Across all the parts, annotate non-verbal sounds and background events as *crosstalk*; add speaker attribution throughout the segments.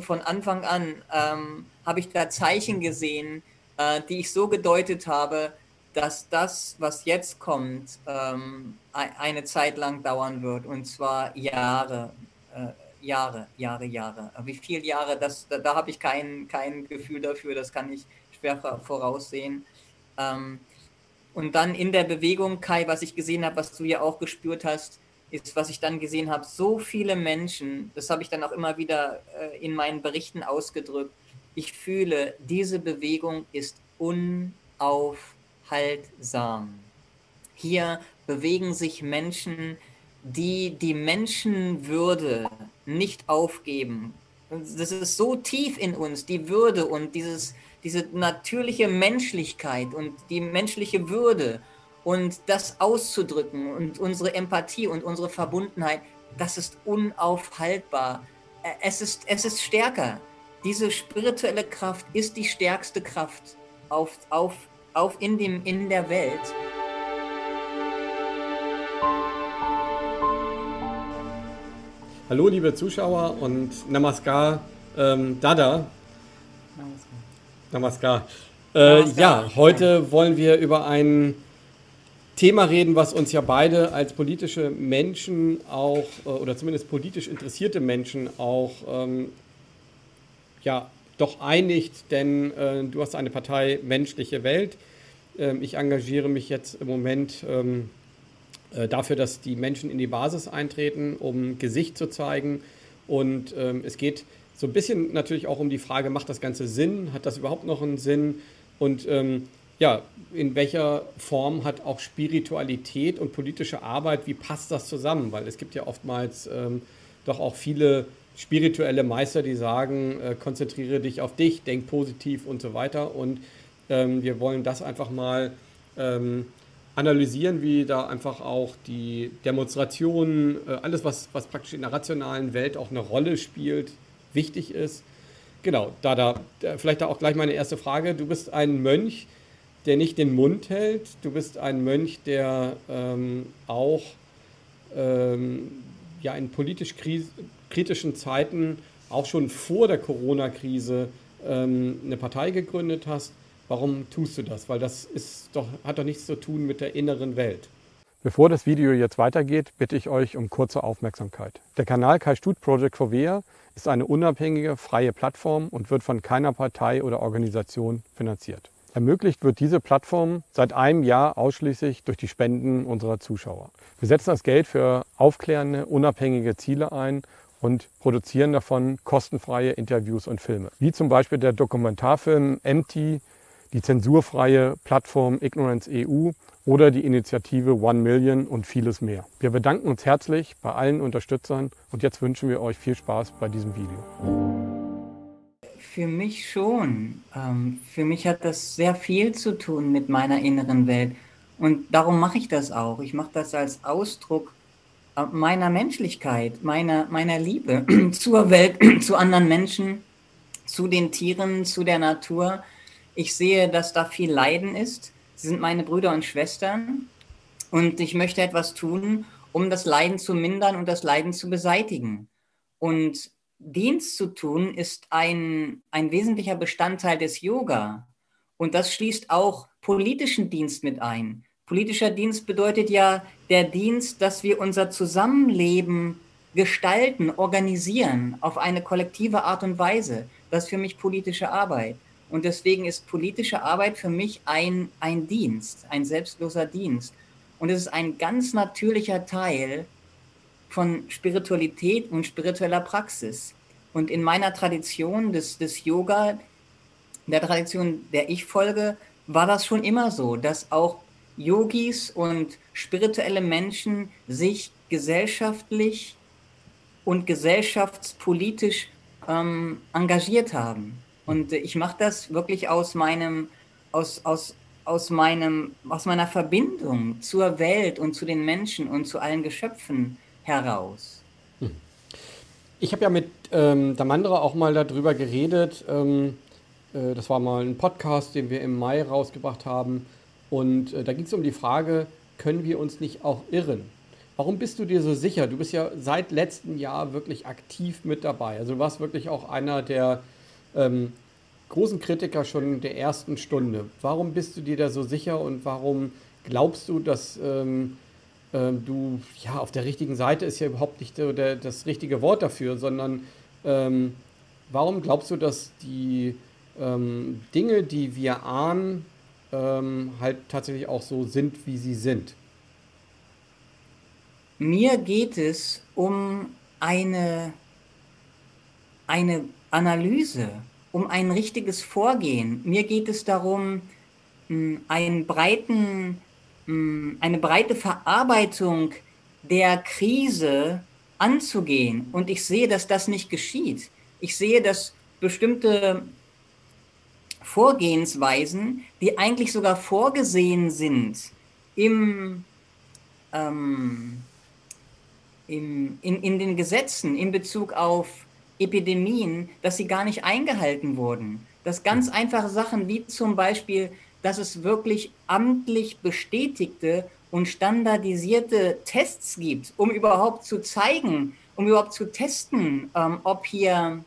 Speaker 1: von Anfang an ähm, habe ich da Zeichen gesehen, äh, die ich so gedeutet habe, dass das, was jetzt kommt, ähm, eine Zeit lang dauern wird und zwar Jahre, äh, Jahre, Jahre, Jahre. Wie viele Jahre, das, da, da habe ich kein, kein Gefühl dafür, das kann ich schwer voraussehen. Ähm, und dann in der Bewegung, Kai, was ich gesehen habe, was du ja auch gespürt hast, ist, was ich dann gesehen habe, so viele Menschen, das habe ich dann auch immer wieder äh, in meinen Berichten ausgedrückt, ich fühle, diese Bewegung ist unaufhaltsam. Hier bewegen sich Menschen, die die Menschenwürde nicht aufgeben. Das ist so tief in uns, die Würde und dieses, diese natürliche Menschlichkeit und die menschliche Würde und das auszudrücken und unsere Empathie und unsere Verbundenheit, das ist unaufhaltbar. Es ist, es ist stärker. Diese spirituelle Kraft ist die stärkste Kraft auf, auf, auf in, dem, in der Welt.
Speaker 2: Hallo liebe Zuschauer und Namaskar ähm, Dada. Namaskar. Namaskar. Äh, Namaskar. Ja, heute wollen wir über ein Thema reden, was uns ja beide als politische Menschen auch, äh, oder zumindest politisch interessierte Menschen auch, ähm, ja, doch einigt, denn äh, du hast eine Partei Menschliche Welt. Ähm, ich engagiere mich jetzt im Moment ähm, äh, dafür, dass die Menschen in die Basis eintreten, um Gesicht zu zeigen. Und ähm, es geht so ein bisschen natürlich auch um die Frage, macht das Ganze Sinn? Hat das überhaupt noch einen Sinn? Und ähm, ja, in welcher Form hat auch Spiritualität und politische Arbeit, wie passt das zusammen? Weil es gibt ja oftmals ähm, doch auch viele spirituelle Meister, die sagen, äh, konzentriere dich auf dich, denk positiv und so weiter. Und ähm, wir wollen das einfach mal ähm, analysieren, wie da einfach auch die Demonstrationen, äh, alles, was, was praktisch in der rationalen Welt auch eine Rolle spielt, wichtig ist. Genau, da, da, vielleicht da auch gleich meine erste Frage. Du bist ein Mönch, der nicht den Mund hält. Du bist ein Mönch, der ähm, auch ähm, ja, in politisch kritischen Zeiten, auch schon vor der Corona-Krise, ähm, eine Partei gegründet hast. Warum tust du das? Weil das ist doch, hat doch nichts zu tun mit der inneren Welt. Bevor das Video jetzt weitergeht, bitte ich euch um kurze Aufmerksamkeit. Der Kanal Kai Stut Project for Vea ist eine unabhängige, freie Plattform und wird von keiner Partei oder Organisation finanziert. Ermöglicht wird diese Plattform seit einem Jahr ausschließlich durch die Spenden unserer Zuschauer. Wir setzen das Geld für aufklärende, unabhängige Ziele ein und produzieren davon kostenfreie Interviews und Filme. Wie zum Beispiel der Dokumentarfilm Empty, die zensurfreie Plattform Ignorance EU oder die Initiative One Million und vieles mehr. Wir bedanken uns herzlich bei allen Unterstützern und jetzt wünschen wir euch viel Spaß bei diesem Video.
Speaker 1: Für mich schon. Ähm, für mich hat das sehr viel zu tun mit meiner inneren Welt. Und darum mache ich das auch. Ich mache das als Ausdruck äh, meiner Menschlichkeit, meiner, meiner Liebe *clears throat* zur Welt, *clears throat* zu anderen Menschen, zu den Tieren, zu der Natur. Ich sehe, dass da viel Leiden ist. Sie sind meine Brüder und Schwestern. Und ich möchte etwas tun, um das Leiden zu mindern und das Leiden zu beseitigen. Und Dienst zu tun ist ein, ein wesentlicher Bestandteil des Yoga. Und das schließt auch politischen Dienst mit ein. Politischer Dienst bedeutet ja der Dienst, dass wir unser Zusammenleben gestalten, organisieren auf eine kollektive Art und Weise. Das ist für mich politische Arbeit. Und deswegen ist politische Arbeit für mich ein, ein Dienst, ein selbstloser Dienst. Und es ist ein ganz natürlicher Teil von Spiritualität und spiritueller Praxis. Und in meiner Tradition des, des Yoga, der Tradition, der ich folge, war das schon immer so, dass auch Yogis und spirituelle Menschen sich gesellschaftlich und gesellschaftspolitisch ähm, engagiert haben. Und ich mache das wirklich aus meinem, aus, aus, aus, meinem, aus meiner Verbindung zur Welt und zu den Menschen und zu allen Geschöpfen heraus. Hm.
Speaker 2: Ich habe ja mit ähm, Damandra auch mal darüber geredet. Ähm, äh, das war mal ein Podcast, den wir im Mai rausgebracht haben. Und äh, da ging es um die Frage, können wir uns nicht auch irren? warum bist du dir so sicher? Du bist ja seit letztem Jahr wirklich aktiv mit dabei. Also du warst wirklich auch einer der ähm, großen Kritiker schon der ersten Stunde. Warum bist du dir da so sicher und warum glaubst du, dass ähm, ähm, du ja auf der richtigen Seite ist ja überhaupt nicht der, der, das richtige Wort dafür, sondern ähm, warum glaubst du, dass die ähm, Dinge, die wir ahnen, ähm, halt tatsächlich auch so sind, wie sie sind?
Speaker 1: Mir geht es um eine, eine Analyse, um ein richtiges Vorgehen. Mir geht es darum, einen breiten, eine breite Verarbeitung der Krise anzugehen. Und ich sehe, dass das nicht geschieht. Ich sehe, dass bestimmte Vorgehensweisen, die eigentlich sogar vorgesehen sind im, ähm, im, in, in den Gesetzen in Bezug auf Epidemien, dass sie gar nicht eingehalten wurden. Dass ganz einfache Sachen wie zum Beispiel, dass es wirklich amtlich bestätigte und standardisierte Tests gibt, um überhaupt zu zeigen, um überhaupt zu testen, ähm, ob hier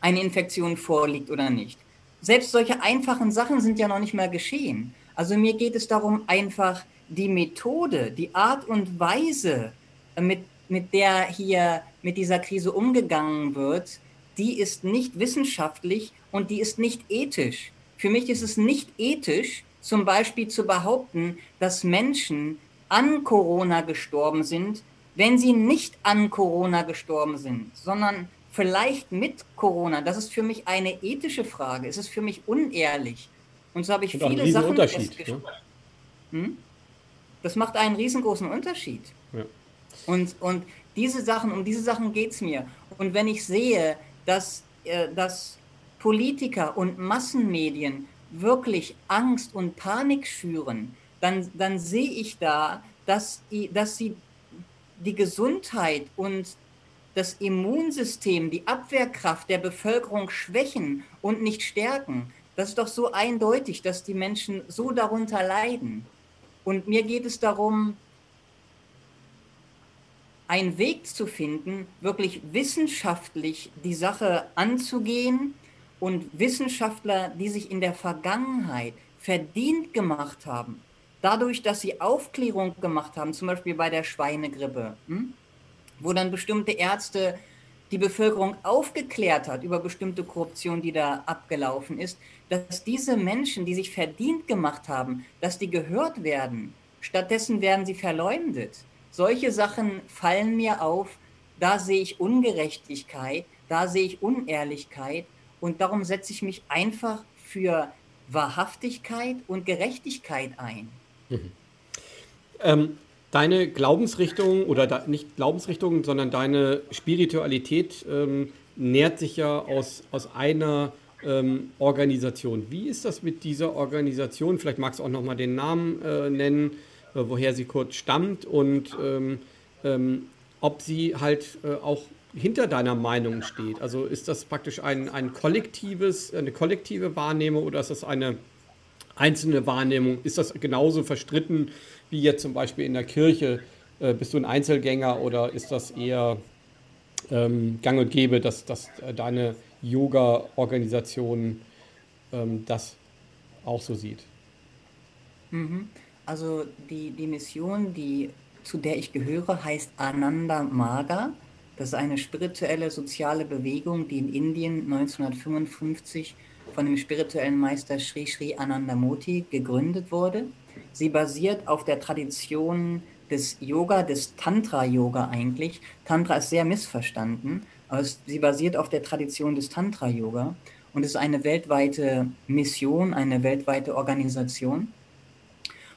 Speaker 1: eine Infektion vorliegt oder nicht. Selbst solche einfachen Sachen sind ja noch nicht mehr geschehen. Also mir geht es darum, einfach die Methode, die Art und Weise, äh, mit, mit der hier mit dieser Krise umgegangen wird, die ist nicht wissenschaftlich und die ist nicht ethisch. Für mich ist es nicht ethisch, zum Beispiel zu behaupten, dass Menschen an Corona gestorben sind, wenn sie nicht an Corona gestorben sind, sondern vielleicht mit Corona. Das ist für mich eine ethische Frage. Es ist für mich unehrlich. Und so habe ich und viele Sachen festgestellt. Ne? Hm? Das macht einen riesengroßen Unterschied. Ja. Und, und diese Sachen, um diese Sachen geht es mir. Und wenn ich sehe, dass, äh, dass Politiker und Massenmedien wirklich Angst und Panik schüren, dann, dann sehe ich da, dass, dass sie die Gesundheit und das Immunsystem, die Abwehrkraft der Bevölkerung schwächen und nicht stärken. Das ist doch so eindeutig, dass die Menschen so darunter leiden. Und mir geht es darum, einen Weg zu finden, wirklich wissenschaftlich die Sache anzugehen und Wissenschaftler, die sich in der Vergangenheit verdient gemacht haben, dadurch, dass sie Aufklärung gemacht haben, zum Beispiel bei der Schweinegrippe, hm? wo dann bestimmte Ärzte die Bevölkerung aufgeklärt hat über bestimmte Korruption, die da abgelaufen ist, dass diese Menschen, die sich verdient gemacht haben, dass die gehört werden. Stattdessen werden sie verleumdet. Solche Sachen fallen mir auf. Da sehe ich Ungerechtigkeit, da sehe ich Unehrlichkeit und darum setze ich mich einfach für Wahrhaftigkeit und Gerechtigkeit ein. Mhm.
Speaker 2: Ähm, deine Glaubensrichtung oder da, nicht Glaubensrichtung, sondern deine Spiritualität ähm, nährt sich ja aus, aus einer ähm, Organisation. Wie ist das mit dieser Organisation? Vielleicht magst du auch noch mal den Namen äh, nennen, äh, woher sie kurz stammt und ähm, ähm, ob sie halt äh, auch hinter deiner Meinung steht. Also ist das praktisch ein, ein kollektives, eine kollektive Wahrnehmung oder ist das eine einzelne Wahrnehmung? Ist das genauso verstritten wie jetzt zum Beispiel in der Kirche? Äh, bist du ein Einzelgänger oder ist das eher ähm, gang und gäbe, dass, dass deine Yoga-Organisation ähm, das auch so sieht?
Speaker 1: Mhm. Also die, die Mission, die, zu der ich gehöre, heißt Ananda Maga. Das ist eine spirituelle soziale Bewegung, die in Indien 1955 von dem spirituellen Meister Sri Sri Anandamurti gegründet wurde. Sie basiert auf der Tradition des Yoga, des Tantra-Yoga eigentlich. Tantra ist sehr missverstanden, aber sie basiert auf der Tradition des Tantra-Yoga und ist eine weltweite Mission, eine weltweite Organisation.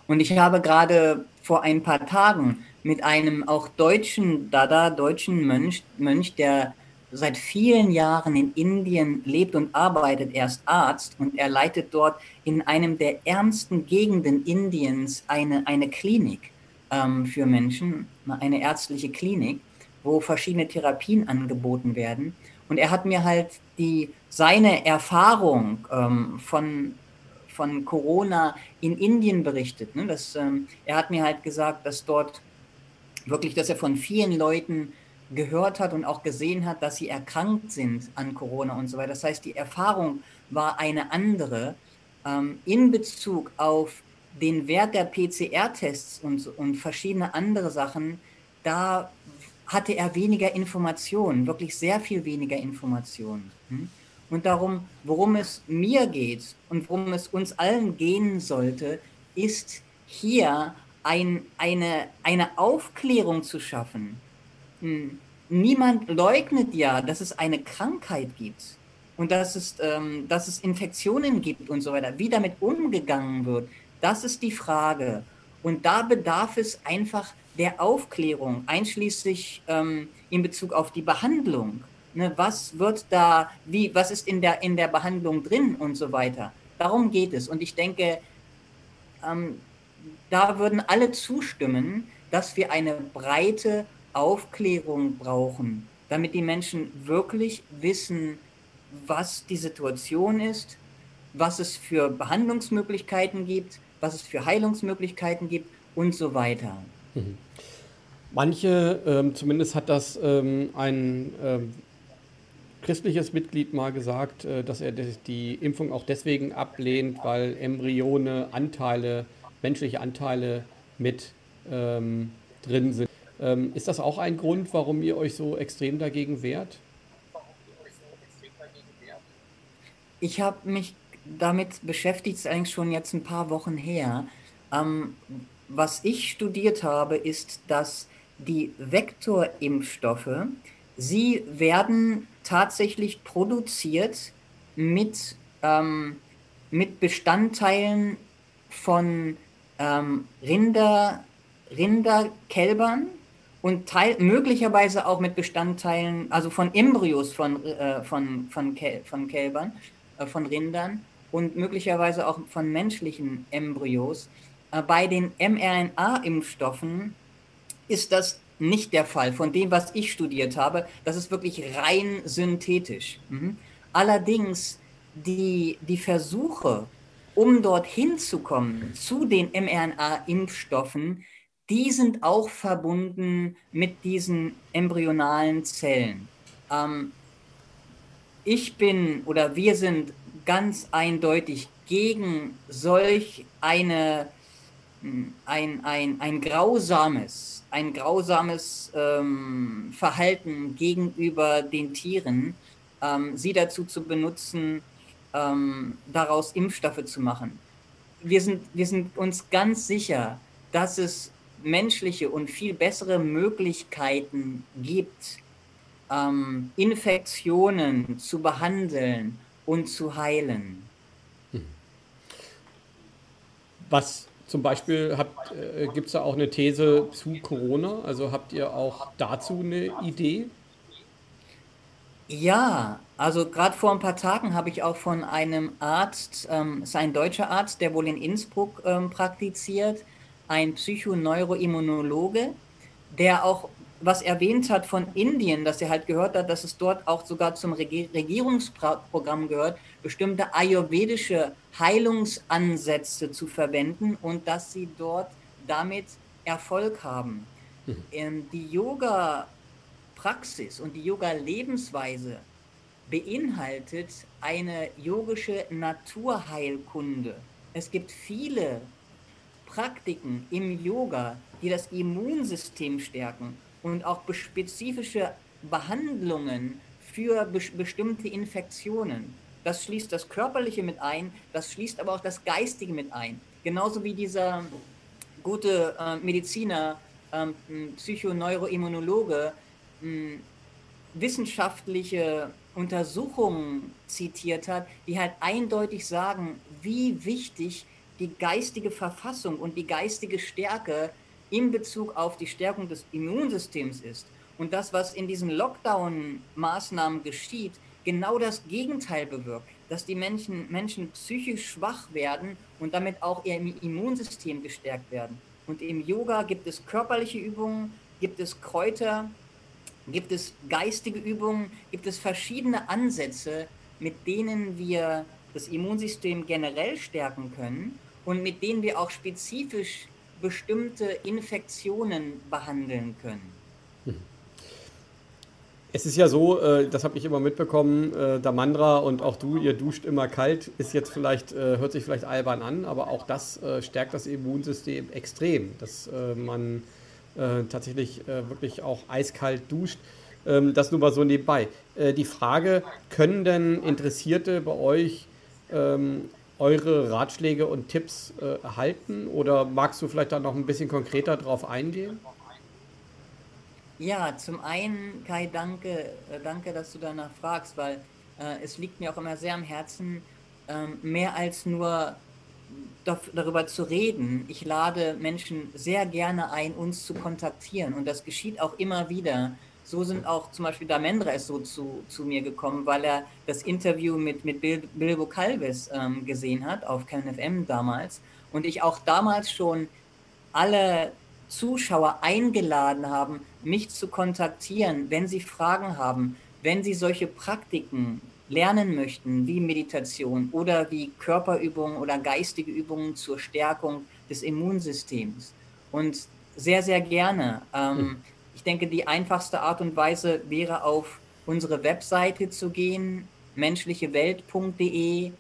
Speaker 1: Und ich habe gerade vor ein paar Tagen mit einem auch deutschen Dada, deutschen Mönch, Mönch, der seit vielen Jahren in Indien lebt und arbeitet. Er ist Arzt und er leitet dort in einem der ärmsten Gegenden Indiens eine, eine Klinik ähm, für Menschen, eine ärztliche Klinik, wo verschiedene Therapien angeboten werden. Und er hat mir halt die, seine Erfahrung ähm, von, von Corona in Indien berichtet. Ne? Das, ähm, er hat mir halt gesagt, dass dort wirklich, dass er von vielen Leuten gehört hat und auch gesehen hat, dass sie erkrankt sind an Corona und so weiter. Das heißt, die Erfahrung war eine andere ähm, in Bezug auf den Wert der PCR-Tests und, und verschiedene andere Sachen. Da hatte er weniger Informationen, wirklich sehr viel weniger Informationen. Hm? Und darum, worum es mir geht und worum es uns allen gehen sollte, ist hier ein, eine, eine Aufklärung zu schaffen. Hm, niemand leugnet ja, dass es eine Krankheit gibt und dass es, ähm, dass es Infektionen gibt und so weiter. Wie damit umgegangen wird, das ist die Frage. Und da bedarf es einfach der Aufklärung, einschließlich ähm, in Bezug auf die Behandlung. Ne, was wird da, wie, was ist in der, in der Behandlung drin und so weiter. Darum geht es. Und ich denke, ähm, da würden alle zustimmen, dass wir eine breite Aufklärung brauchen, damit die Menschen wirklich wissen, was die Situation ist, was es für Behandlungsmöglichkeiten gibt, was es für Heilungsmöglichkeiten gibt und so weiter. Mhm.
Speaker 2: Manche, ähm, zumindest hat das ähm, ein ähm, christliches Mitglied mal gesagt, äh, dass er die Impfung auch deswegen ablehnt, weil Embryone Anteile, menschliche Anteile mit ähm, drin sind. Ähm, ist das auch ein Grund, warum ihr euch so extrem dagegen wehrt?
Speaker 1: Ich habe mich damit beschäftigt, ist eigentlich schon jetzt ein paar Wochen her. Ähm, was ich studiert habe, ist, dass die Vektorimpfstoffe, sie werden tatsächlich produziert mit, ähm, mit Bestandteilen von ähm, Rinder, Rinderkälbern und teil, möglicherweise auch mit Bestandteilen, also von Embryos von, äh, von, von, Kel, von Kälbern, äh, von Rindern und möglicherweise auch von menschlichen Embryos. Äh, bei den mRNA-Impfstoffen ist das nicht der Fall. Von dem, was ich studiert habe, das ist wirklich rein synthetisch. Mhm. Allerdings die, die Versuche, um dorthin zu kommen, zu den mRNA-Impfstoffen, die sind auch verbunden mit diesen embryonalen Zellen. Ähm, ich bin oder wir sind ganz eindeutig gegen solch eine, hm, ein, ein, ein grausames, ein grausames ähm, Verhalten gegenüber den Tieren, ähm, sie dazu zu benutzen, ähm, daraus Impfstoffe zu machen. Wir sind, wir sind uns ganz sicher, dass es menschliche und viel bessere Möglichkeiten gibt, ähm, Infektionen zu behandeln und zu heilen. Hm.
Speaker 2: Was zum Beispiel äh, gibt es da auch eine These zu Corona? Also habt ihr auch dazu eine Idee?
Speaker 1: Ja, also gerade vor ein paar Tagen habe ich auch von einem Arzt, ähm, ist ein deutscher Arzt, der wohl in Innsbruck ähm, praktiziert, ein Psychoneuroimmunologe, der auch was erwähnt hat von Indien, dass er halt gehört hat, dass es dort auch sogar zum Regierungsprogramm gehört, bestimmte ayurvedische Heilungsansätze zu verwenden und dass sie dort damit Erfolg haben. Mhm. Die Yoga-Praxis und die Yoga-Lebensweise beinhaltet eine yogische Naturheilkunde. Es gibt viele Praktiken im Yoga, die das Immunsystem stärken und auch spezifische Behandlungen für be bestimmte Infektionen. Das schließt das Körperliche mit ein, das schließt aber auch das Geistige mit ein. Genauso wie dieser gute äh, Mediziner, ähm, Psychoneuroimmunologe, äh, wissenschaftliche Untersuchungen zitiert hat, die halt eindeutig sagen, wie wichtig die geistige Verfassung und die geistige Stärke in Bezug auf die Stärkung des Immunsystems ist und das, was in diesen Lockdown-Maßnahmen geschieht, genau das Gegenteil bewirkt, dass die Menschen, Menschen psychisch schwach werden und damit auch ihr Immunsystem gestärkt werden. Und im Yoga gibt es körperliche Übungen, gibt es Kräuter, gibt es geistige Übungen, gibt es verschiedene Ansätze, mit denen wir das Immunsystem generell stärken können und mit denen wir auch spezifisch bestimmte Infektionen behandeln können.
Speaker 2: Es ist ja so, äh, das habe ich immer mitbekommen, äh, Damandra und auch du, ihr duscht immer kalt, ist jetzt vielleicht, äh, hört sich vielleicht albern an, aber auch das stärkt das Immunsystem extrem, dass man tatsächlich wirklich auch eiskalt duscht. Ähm, das nur mal so nebenbei. Die Frage, können denn Interessierte bei euch ähm, eure Ratschläge und Tipps erhalten oder magst du vielleicht da noch ein bisschen konkreter drauf eingehen?
Speaker 1: Ja, zum einen, Kai, danke, äh, danke, dass du danach fragst, weil äh, es liegt mir auch immer sehr am Herzen, ähm, mehr als nur darüber zu reden. Ich lade Menschen sehr gerne ein, uns zu kontaktieren und das geschieht auch immer wieder. So sind auch zum Beispiel Damendra ist so zu, zu mir gekommen, weil er das Interview mit, mit Bil Bilbo Calvis ähm, gesehen hat auf KNFM damals und ich auch damals schon alle Zuschauer eingeladen haben, mich zu kontaktieren, wenn sie Fragen haben, wenn sie solche Praktiken lernen möchten, wie Meditation oder wie Körperübungen oder geistige Übungen zur Stärkung des Immunsystems. Und sehr, sehr gerne. Ähm, hm. Ich denke, die einfachste Art und Weise wäre auf unsere Webseite zu gehen, menschlichewelt.de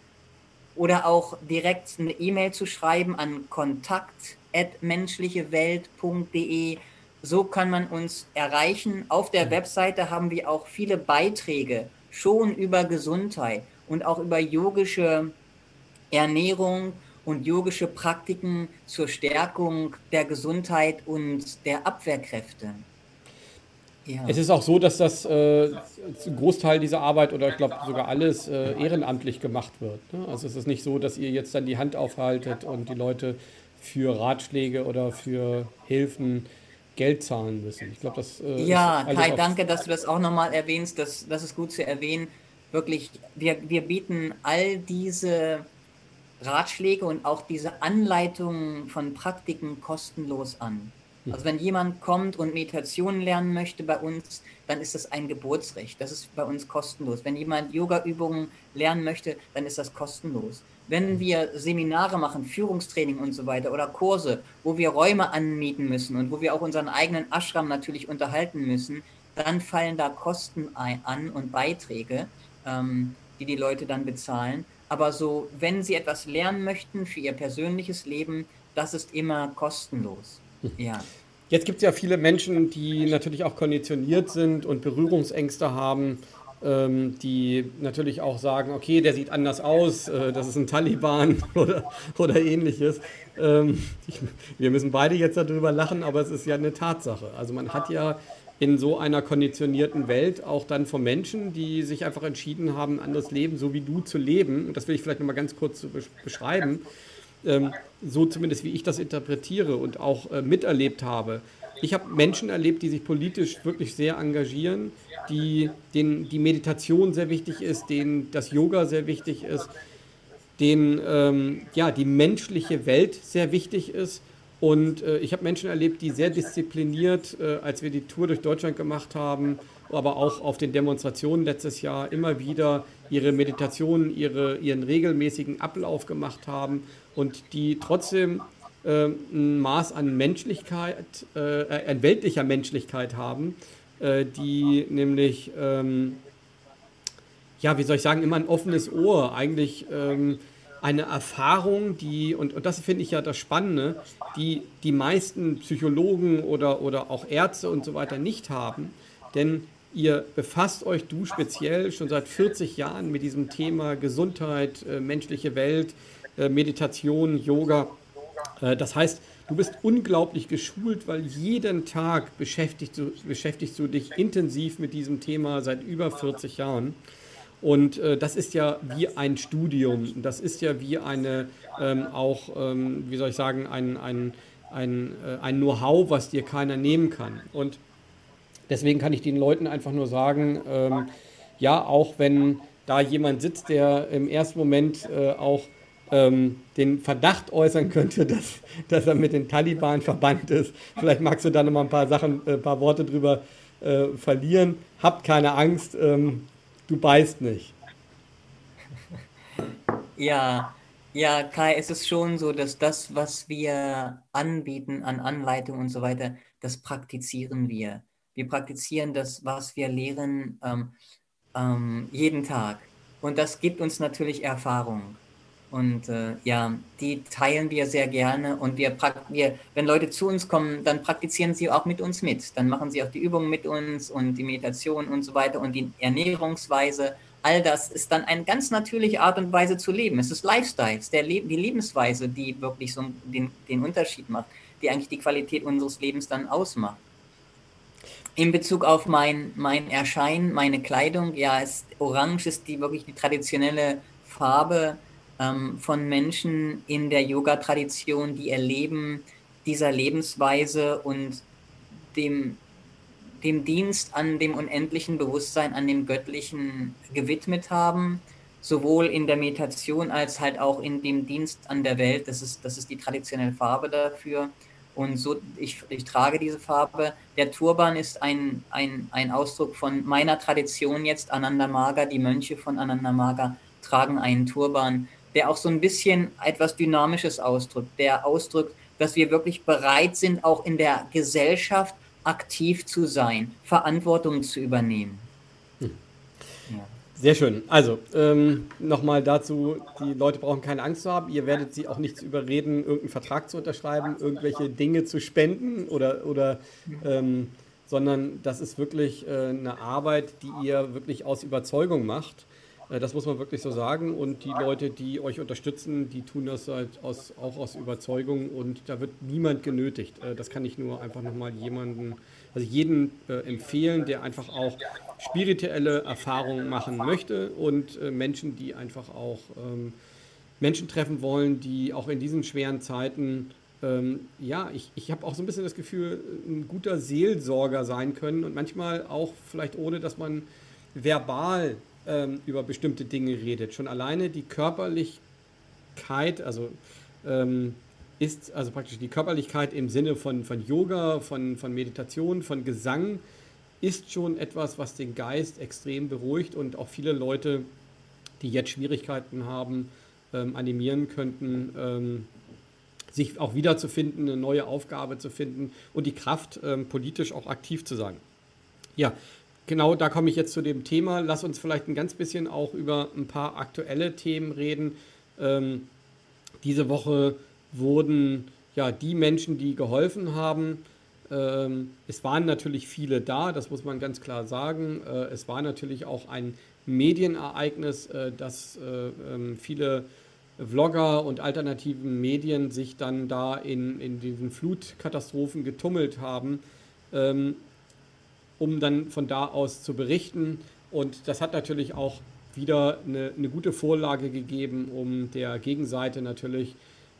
Speaker 1: oder auch direkt eine E-Mail zu schreiben an kontakt.menschlichewelt.de so kann man uns erreichen. Auf der Webseite haben wir auch viele Beiträge schon über Gesundheit und auch über yogische Ernährung und yogische Praktiken zur Stärkung der Gesundheit und der Abwehrkräfte.
Speaker 2: Ja. Es ist auch so, dass das äh, Großteil dieser Arbeit oder ich glaube sogar alles äh, ehrenamtlich gemacht wird. Ne? Also es ist nicht so, dass ihr jetzt dann die Hand aufhaltet und die Leute für Ratschläge oder für Hilfen Geld zahlen müssen. Ich glaube, das.
Speaker 1: Äh, ja, Kai, danke, dass du das auch nochmal erwähnst. Das, das ist gut zu erwähnen. Wirklich, wir, wir bieten all diese Ratschläge und auch diese Anleitungen von Praktiken kostenlos an. Hm. Also wenn jemand kommt und Meditation lernen möchte bei uns, dann ist das ein Geburtsrecht. Das ist bei uns kostenlos. Wenn jemand Yoga-Übungen lernen möchte, dann ist das kostenlos. Wenn wir Seminare machen, Führungstraining und so weiter oder Kurse, wo wir Räume anmieten müssen und wo wir auch unseren eigenen Ashram natürlich unterhalten müssen, dann fallen da Kosten ein, an und Beiträge, ähm, die die Leute dann bezahlen. Aber so, wenn sie etwas lernen möchten für ihr persönliches Leben, das ist immer kostenlos.
Speaker 2: Hm. Ja. Jetzt gibt es ja viele Menschen, die natürlich auch konditioniert sind und Berührungsängste haben die natürlich auch sagen, okay, der sieht anders aus, äh, das ist ein Taliban *laughs* oder, oder ähnliches. Ähm, wir müssen beide jetzt darüber lachen, aber es ist ja eine Tatsache. Also man hat ja in so einer konditionierten Welt auch dann von Menschen, die sich einfach entschieden haben, ein anderes Leben, so wie du zu leben, und das will ich vielleicht nochmal ganz kurz beschreiben, ähm, so zumindest wie ich das interpretiere und auch äh, miterlebt habe, ich habe Menschen erlebt, die sich politisch wirklich sehr engagieren, die, denen die Meditation sehr wichtig ist, denen das Yoga sehr wichtig ist, denen ähm, ja, die menschliche Welt sehr wichtig ist. Und äh, ich habe Menschen erlebt, die sehr diszipliniert, äh, als wir die Tour durch Deutschland gemacht haben, aber auch auf den Demonstrationen letztes Jahr immer wieder ihre Meditationen, ihre, ihren regelmäßigen Ablauf gemacht haben und die trotzdem äh, ein Maß an Menschlichkeit, äh, an weltlicher Menschlichkeit haben, äh, die nämlich, ähm, ja, wie soll ich sagen, immer ein offenes Ohr, eigentlich ähm, eine Erfahrung, die, und, und das finde ich ja das Spannende, die die meisten Psychologen oder, oder auch Ärzte und so weiter nicht haben, denn ihr befasst euch, du speziell, schon seit 40 Jahren mit diesem Thema Gesundheit, äh, menschliche Welt, äh, Meditation, Yoga das heißt, du bist unglaublich geschult, weil jeden Tag beschäftigst du, beschäftigst du dich intensiv mit diesem Thema seit über 40 Jahren. Und äh, das ist ja wie ein Studium, das ist ja wie eine, ähm, auch, ähm, wie soll ich sagen, ein, ein, ein, äh, ein Know-how, was dir keiner nehmen kann. Und deswegen kann ich den Leuten einfach nur sagen, ähm, ja, auch wenn da jemand sitzt, der im ersten Moment äh, auch ähm, den Verdacht äußern könnte, *laughs* dass, dass er mit den Taliban verbannt ist. Vielleicht magst du da noch mal ein paar Sachen, ein äh, paar Worte drüber äh, verlieren. Habt keine Angst, ähm, du beißt nicht. *laughs*
Speaker 1: Ja, Ja, Kai, es ist schon so, dass das, was wir anbieten an Anleitung und so weiter, das praktizieren wir. Wir praktizieren das, was wir lehren, ähm, ähm, jeden Tag. Und das gibt uns natürlich Erfahrung. Und äh, ja, die teilen wir sehr gerne. Und wir, wir, wenn Leute zu uns kommen, dann praktizieren sie auch mit uns mit. Dann machen sie auch die Übungen mit uns und die Meditation und so weiter und die Ernährungsweise. All das ist dann eine ganz natürliche Art und Weise zu leben. Es ist Lifestyle, der Le die Lebensweise, die wirklich so den, den Unterschied macht, die eigentlich die Qualität unseres Lebens dann ausmacht. In Bezug auf mein, mein Erscheinen, meine Kleidung, ja, ist, Orange ist die wirklich die traditionelle Farbe ähm, von Menschen in der Yoga-Tradition, die ihr Leben dieser Lebensweise und dem, dem Dienst an dem unendlichen Bewusstsein, an dem Göttlichen gewidmet haben, sowohl in der Meditation als halt auch in dem Dienst an der Welt. Das ist, das ist die traditionelle Farbe dafür. Und so, ich, ich trage diese Farbe. Der Turban ist ein, ein, ein Ausdruck von meiner Tradition jetzt. Ananda Maga, die Mönche von Ananda Maga tragen einen Turban der auch so ein bisschen etwas Dynamisches ausdrückt, der ausdrückt, dass wir wirklich bereit sind, auch in der Gesellschaft aktiv zu sein, Verantwortung zu übernehmen. Hm.
Speaker 2: Ja. Sehr schön. Also ähm, nochmal dazu, die Leute brauchen keine Angst zu haben. Ihr werdet sie auch nichts überreden, irgendeinen Vertrag zu unterschreiben, irgendwelche Dinge zu spenden oder, oder ähm, sondern das ist wirklich äh, eine Arbeit, die ihr wirklich aus Überzeugung macht. Äh, das muss man wirklich so sagen. Und die Leute, die euch unterstützen, die tun das halt aus, auch aus Überzeugung und da wird niemand genötigt. Äh, das kann ich nur einfach nochmal jemanden, also jeden äh, empfehlen, der einfach auch spirituelle Erfahrungen machen möchte und Menschen, die einfach auch ähm, Menschen treffen wollen, die auch in diesen schweren Zeiten ähm, ja, ich, ich habe auch so ein bisschen das Gefühl, ein guter Seelsorger sein können und manchmal auch vielleicht ohne, dass man verbal ähm, über bestimmte Dinge redet. Schon alleine die Körperlichkeit, also ähm, ist also praktisch die Körperlichkeit im Sinne von, von Yoga, von, von Meditation, von Gesang, ist schon etwas, was den Geist extrem beruhigt und auch viele Leute, die jetzt Schwierigkeiten haben, ähm, animieren könnten, ähm, sich auch wiederzufinden, eine neue Aufgabe zu finden und die Kraft, ähm, politisch auch aktiv zu sein. Ja, genau da komme ich jetzt zu dem Thema. Lass uns vielleicht ein ganz bisschen auch über ein paar aktuelle Themen reden. Ähm, diese Woche wurden ja die Menschen, die geholfen haben, ähm, es waren natürlich viele da, das muss man ganz klar sagen. Äh, es war natürlich auch ein Medienereignis, äh, dass äh, ähm, viele Vlogger und alternativen Medien sich dann da in, in diesen Flutkatastrophen getummelt haben. Ähm, um dann von da aus zu berichten. Und das hat natürlich auch wieder eine, eine gute Vorlage gegeben, um der Gegenseite natürlich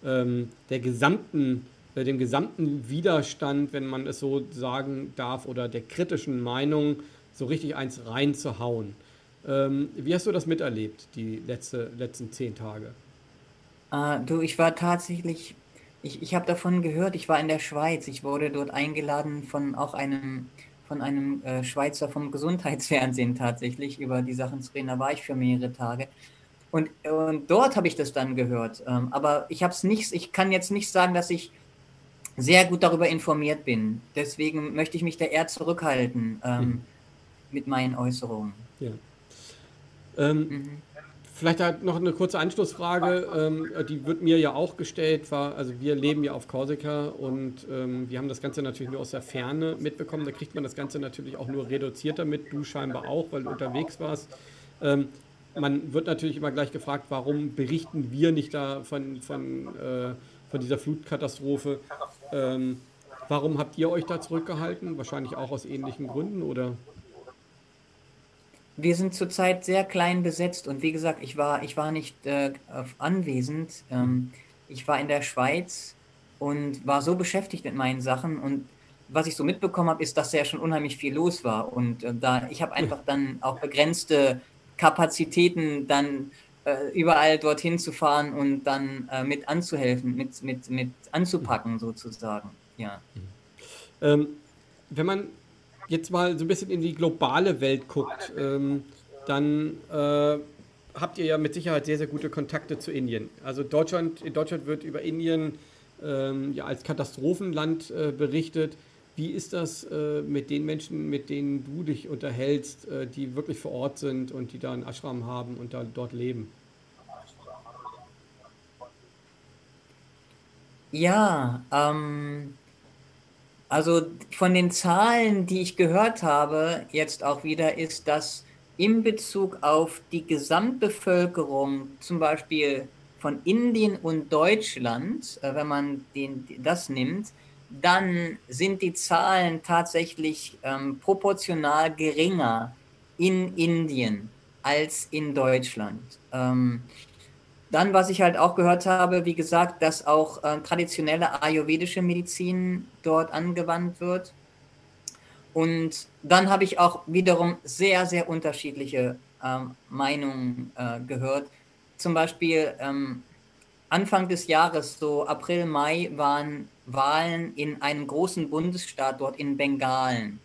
Speaker 2: ähm, der gesamten, äh, dem gesamten Widerstand, wenn man es so sagen darf, oder der kritischen Meinung so richtig eins reinzuhauen. Ähm, wie hast du das miterlebt, die letzte, letzten zehn Tage?
Speaker 1: Uh, du, ich war tatsächlich, ich, ich habe davon gehört, ich war in der Schweiz. Ich wurde dort eingeladen von auch einem von einem äh, Schweizer vom Gesundheitsfernsehen tatsächlich über die Sachen zu reden. Da war ich für mehrere Tage. Und, und dort habe ich das dann gehört. Ähm, aber ich habe es nicht, ich kann jetzt nicht sagen, dass ich sehr gut darüber informiert bin. Deswegen möchte ich mich da eher zurückhalten ähm, mhm. mit meinen Äußerungen. Ja.
Speaker 2: Ähm, mhm. Vielleicht noch eine kurze Anschlussfrage, ähm, die wird mir ja auch gestellt, war, also wir leben ja auf Korsika und ähm, wir haben das Ganze natürlich nur aus der Ferne mitbekommen. Da kriegt man das Ganze natürlich auch nur reduzierter mit, du scheinbar auch, weil du unterwegs warst. Ähm, man wird natürlich immer gleich gefragt, warum berichten wir nicht da von, von, äh, von dieser Flutkatastrophe? Ähm, warum habt ihr euch da zurückgehalten? Wahrscheinlich auch aus ähnlichen Gründen, oder?
Speaker 1: Wir sind zurzeit sehr klein besetzt und wie gesagt, ich war, ich war nicht äh, anwesend. Ähm, ich war in der Schweiz und war so beschäftigt mit meinen Sachen und was ich so mitbekommen habe, ist, dass ja schon unheimlich viel los war und äh, da ich habe einfach dann auch begrenzte Kapazitäten, dann äh, überall dorthin zu fahren und dann äh, mit anzuhelfen, mit, mit, mit anzupacken sozusagen. Ja.
Speaker 2: Ähm, wenn man jetzt mal so ein bisschen in die globale Welt guckt, ähm, dann äh, habt ihr ja mit Sicherheit sehr, sehr gute Kontakte zu Indien. Also Deutschland, in Deutschland wird über Indien ähm, ja als Katastrophenland äh, berichtet. Wie ist das äh, mit den Menschen, mit denen du dich unterhältst, äh, die wirklich vor Ort sind und die da einen Ashram haben und da dort leben?
Speaker 1: Ja, ähm, also von den Zahlen, die ich gehört habe, jetzt auch wieder, ist, dass in Bezug auf die Gesamtbevölkerung, zum Beispiel von Indien und Deutschland, äh, wenn man den, das nimmt, dann sind die Zahlen tatsächlich ähm, proportional geringer in Indien als in Deutschland. Ähm, dann, was ich halt auch gehört habe, wie gesagt, dass auch äh, traditionelle ayurvedische Medizin dort angewandt wird. Und dann habe ich auch wiederum sehr, sehr unterschiedliche ähm, Meinungen äh, gehört. Zum Beispiel ähm, Anfang des Jahres, so April, Mai, waren Wahlen in einem großen Bundesstaat dort in Bengalen.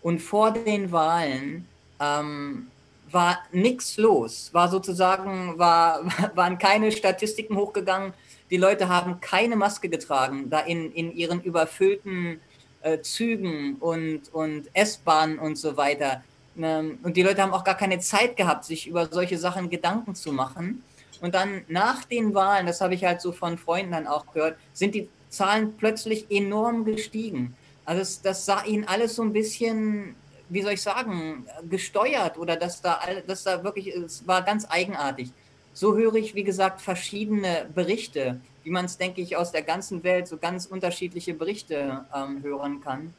Speaker 1: Und vor den Wahlen ähm, war nichts los, war sozusagen, war, *laughs* waren keine Statistiken hochgegangen. Die Leute haben keine Maske getragen, da in, in ihren überfüllten äh, Zügen und, und S-Bahnen und so weiter. Ähm, und die Leute haben auch gar keine Zeit gehabt, sich über solche Sachen Gedanken zu machen. Und dann nach den Wahlen, das habe ich halt so von Freunden dann auch gehört, sind die Zahlen plötzlich enorm gestiegen. Also das, das sah ihnen alles so ein bisschen wie soll ich sagen, gesteuert oder dass da, dass da wirklich, es war ganz eigenartig. So höre ich, wie gesagt, verschiedene Berichte, wie man es, denke ich, aus der ganzen Welt so ganz unterschiedliche Berichte ähm, hören kann.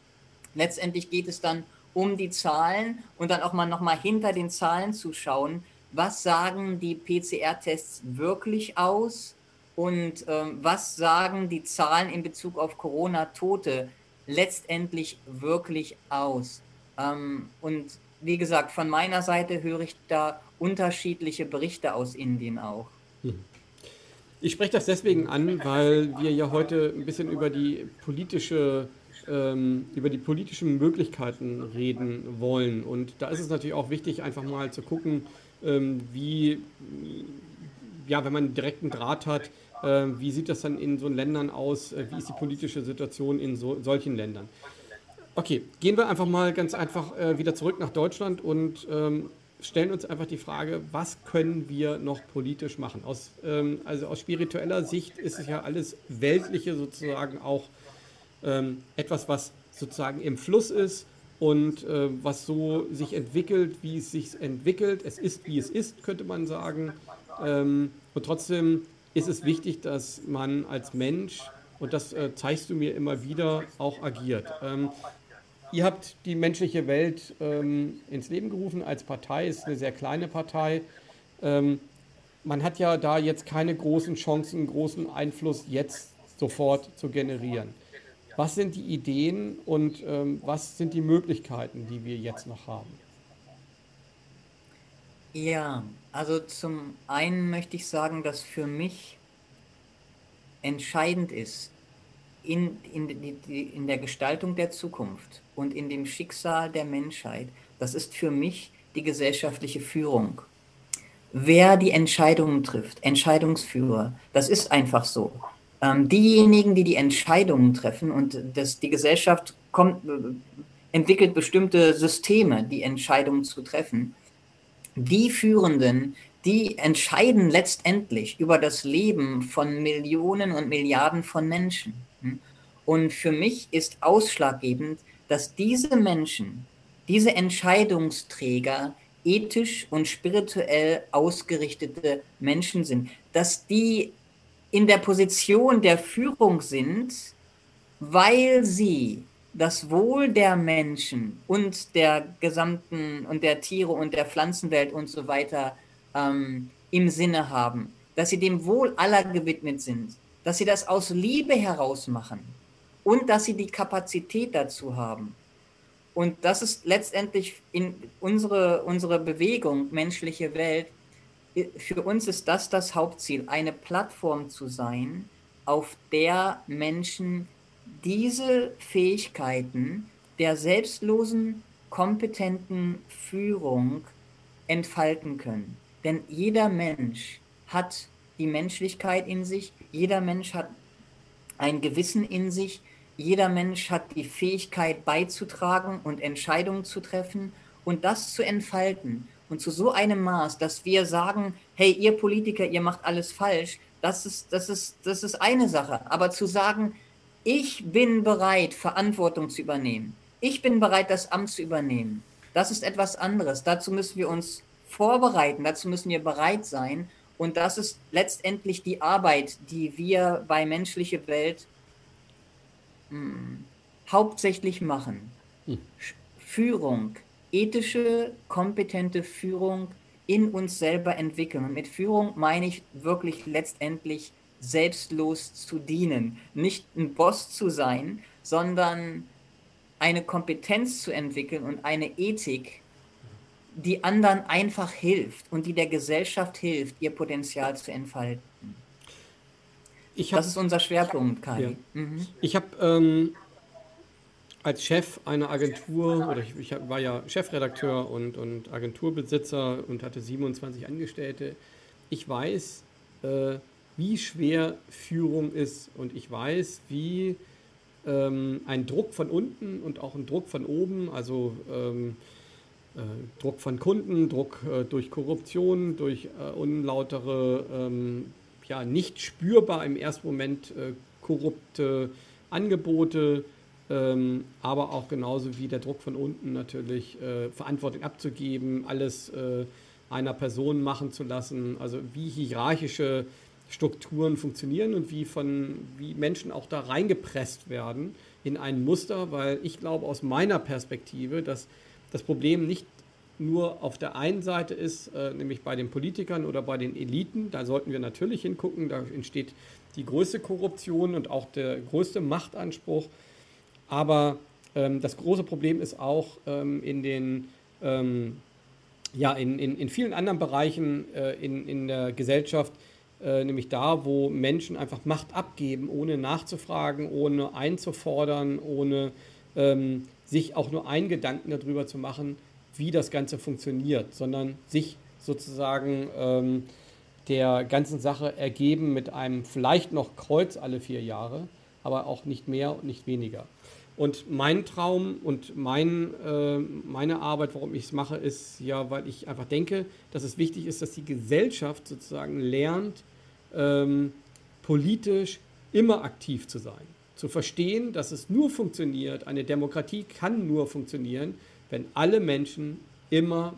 Speaker 1: Letztendlich geht es dann um die Zahlen und dann auch mal nochmal hinter den Zahlen zu schauen, was sagen die PCR-Tests wirklich aus und ähm, was sagen die Zahlen in Bezug auf Corona-Tote letztendlich wirklich aus. Ähm, und wie gesagt, von meiner Seite höre ich da unterschiedliche Berichte aus Indien auch. Hm.
Speaker 2: Ich spreche das deswegen an, weil wir ja heute ein bisschen über die politische ähm, über die politischen Möglichkeiten reden wollen. Und da ist es natürlich auch wichtig, einfach mal zu gucken, ähm, wie, ja, wenn man direkten Draht hat, äh, wie sieht das dann in so Ländern aus, äh, wie ist die politische Situation in so, solchen Ländern. Okay, gehen wir einfach mal ganz einfach äh, wieder zurück nach Deutschland und ähm, stellen uns einfach die Frage, was können wir noch politisch machen? Aus, ähm, also aus spiritueller Sicht ist es ja alles Weltliche sozusagen auch ähm, etwas, was sozusagen im Fluss ist und äh, was so sich entwickelt, wie es sich entwickelt. Es ist, wie es ist, könnte man sagen. Ähm, und trotzdem ist es wichtig, dass man als Mensch, und das äh, zeigst du mir immer wieder, auch agiert. Ähm, Ihr habt die menschliche Welt ähm, ins Leben gerufen als Partei, ist eine sehr kleine Partei. Ähm, man hat ja da jetzt keine großen Chancen, großen Einfluss jetzt sofort zu generieren. Was sind die Ideen und ähm, was sind die Möglichkeiten, die wir jetzt noch haben?
Speaker 1: Ja, also zum einen möchte ich sagen, dass für mich entscheidend ist, in, in, in der Gestaltung der Zukunft und in dem Schicksal der Menschheit, das ist für mich die gesellschaftliche Führung. Wer die Entscheidungen trifft, Entscheidungsführer, das ist einfach so. Ähm, diejenigen, die die Entscheidungen treffen und das, die Gesellschaft kommt, äh, entwickelt bestimmte Systeme, die Entscheidungen zu treffen, die Führenden, die entscheiden letztendlich über das Leben von Millionen und Milliarden von Menschen. Und für mich ist ausschlaggebend, dass diese Menschen, diese Entscheidungsträger ethisch und spirituell ausgerichtete Menschen sind, dass die in der Position der Führung sind, weil sie das Wohl der Menschen und der gesamten und der Tiere und der Pflanzenwelt und so weiter ähm, im Sinne haben, dass sie dem Wohl aller gewidmet sind, dass sie das aus Liebe heraus machen und dass sie die Kapazität dazu haben. Und das ist letztendlich in unsere, unsere Bewegung, menschliche Welt, für uns ist das das Hauptziel, eine Plattform zu sein, auf der Menschen diese Fähigkeiten der selbstlosen, kompetenten Führung entfalten können. Denn jeder Mensch hat die Menschlichkeit in sich, jeder Mensch hat ein Gewissen in sich, jeder Mensch hat die Fähigkeit beizutragen und Entscheidungen zu treffen und das zu entfalten. Und zu so einem Maß, dass wir sagen, hey, ihr Politiker, ihr macht alles falsch, das ist, das ist, das ist eine Sache. Aber zu sagen, ich bin bereit, Verantwortung zu übernehmen, ich bin bereit, das Amt zu übernehmen, das ist etwas anderes. Dazu müssen wir uns vorbereiten, dazu müssen wir bereit sein. Und das ist letztendlich die Arbeit, die wir bei menschliche Welt hm, hauptsächlich machen. Hm. Führung, ethische, kompetente Führung in uns selber entwickeln. Und mit Führung meine ich wirklich letztendlich selbstlos zu dienen. Nicht ein Boss zu sein, sondern eine Kompetenz zu entwickeln und eine Ethik, die anderen einfach hilft und die der Gesellschaft hilft, ihr Potenzial zu entfalten.
Speaker 2: Hab, das ist unser Schwerpunkt, Kai. Ja. Mhm. Ich habe ähm, als Chef einer Agentur, oder ich, ich, war ja Chefredakteur und, und Agenturbesitzer und hatte 27 Angestellte. Ich weiß, äh, wie schwer Führung ist und ich weiß, wie ähm, ein Druck von unten und auch ein Druck von oben, also ähm, äh, Druck von Kunden, Druck äh, durch Korruption, durch äh, unlautere, ähm, ja, nicht spürbar im ersten Moment äh, korrupte Angebote, ähm, aber auch genauso wie der Druck von unten natürlich äh, Verantwortung abzugeben, alles äh, einer Person machen zu lassen, also wie hierarchische Strukturen funktionieren und wie von wie Menschen auch da reingepresst werden in ein Muster, weil ich glaube aus meiner Perspektive, dass das Problem nicht nur auf der einen Seite ist, äh, nämlich bei den Politikern oder bei den Eliten, da sollten wir natürlich hingucken, da entsteht die größte Korruption und auch der größte Machtanspruch. Aber ähm, das große Problem ist auch ähm, in den ähm, ja, in, in, in vielen anderen Bereichen äh, in, in der Gesellschaft, äh, nämlich da, wo Menschen einfach Macht abgeben, ohne nachzufragen, ohne einzufordern, ohne ähm, sich auch nur einen Gedanken darüber zu machen, wie das Ganze funktioniert, sondern sich sozusagen ähm, der ganzen Sache ergeben mit einem vielleicht noch Kreuz alle vier Jahre, aber auch nicht mehr und nicht weniger. Und mein Traum und mein, äh, meine Arbeit, warum ich es mache, ist ja, weil ich einfach denke, dass es wichtig ist, dass die Gesellschaft sozusagen lernt, ähm, politisch immer aktiv zu sein. Zu verstehen, dass es nur funktioniert, eine Demokratie kann nur funktionieren, wenn alle Menschen immer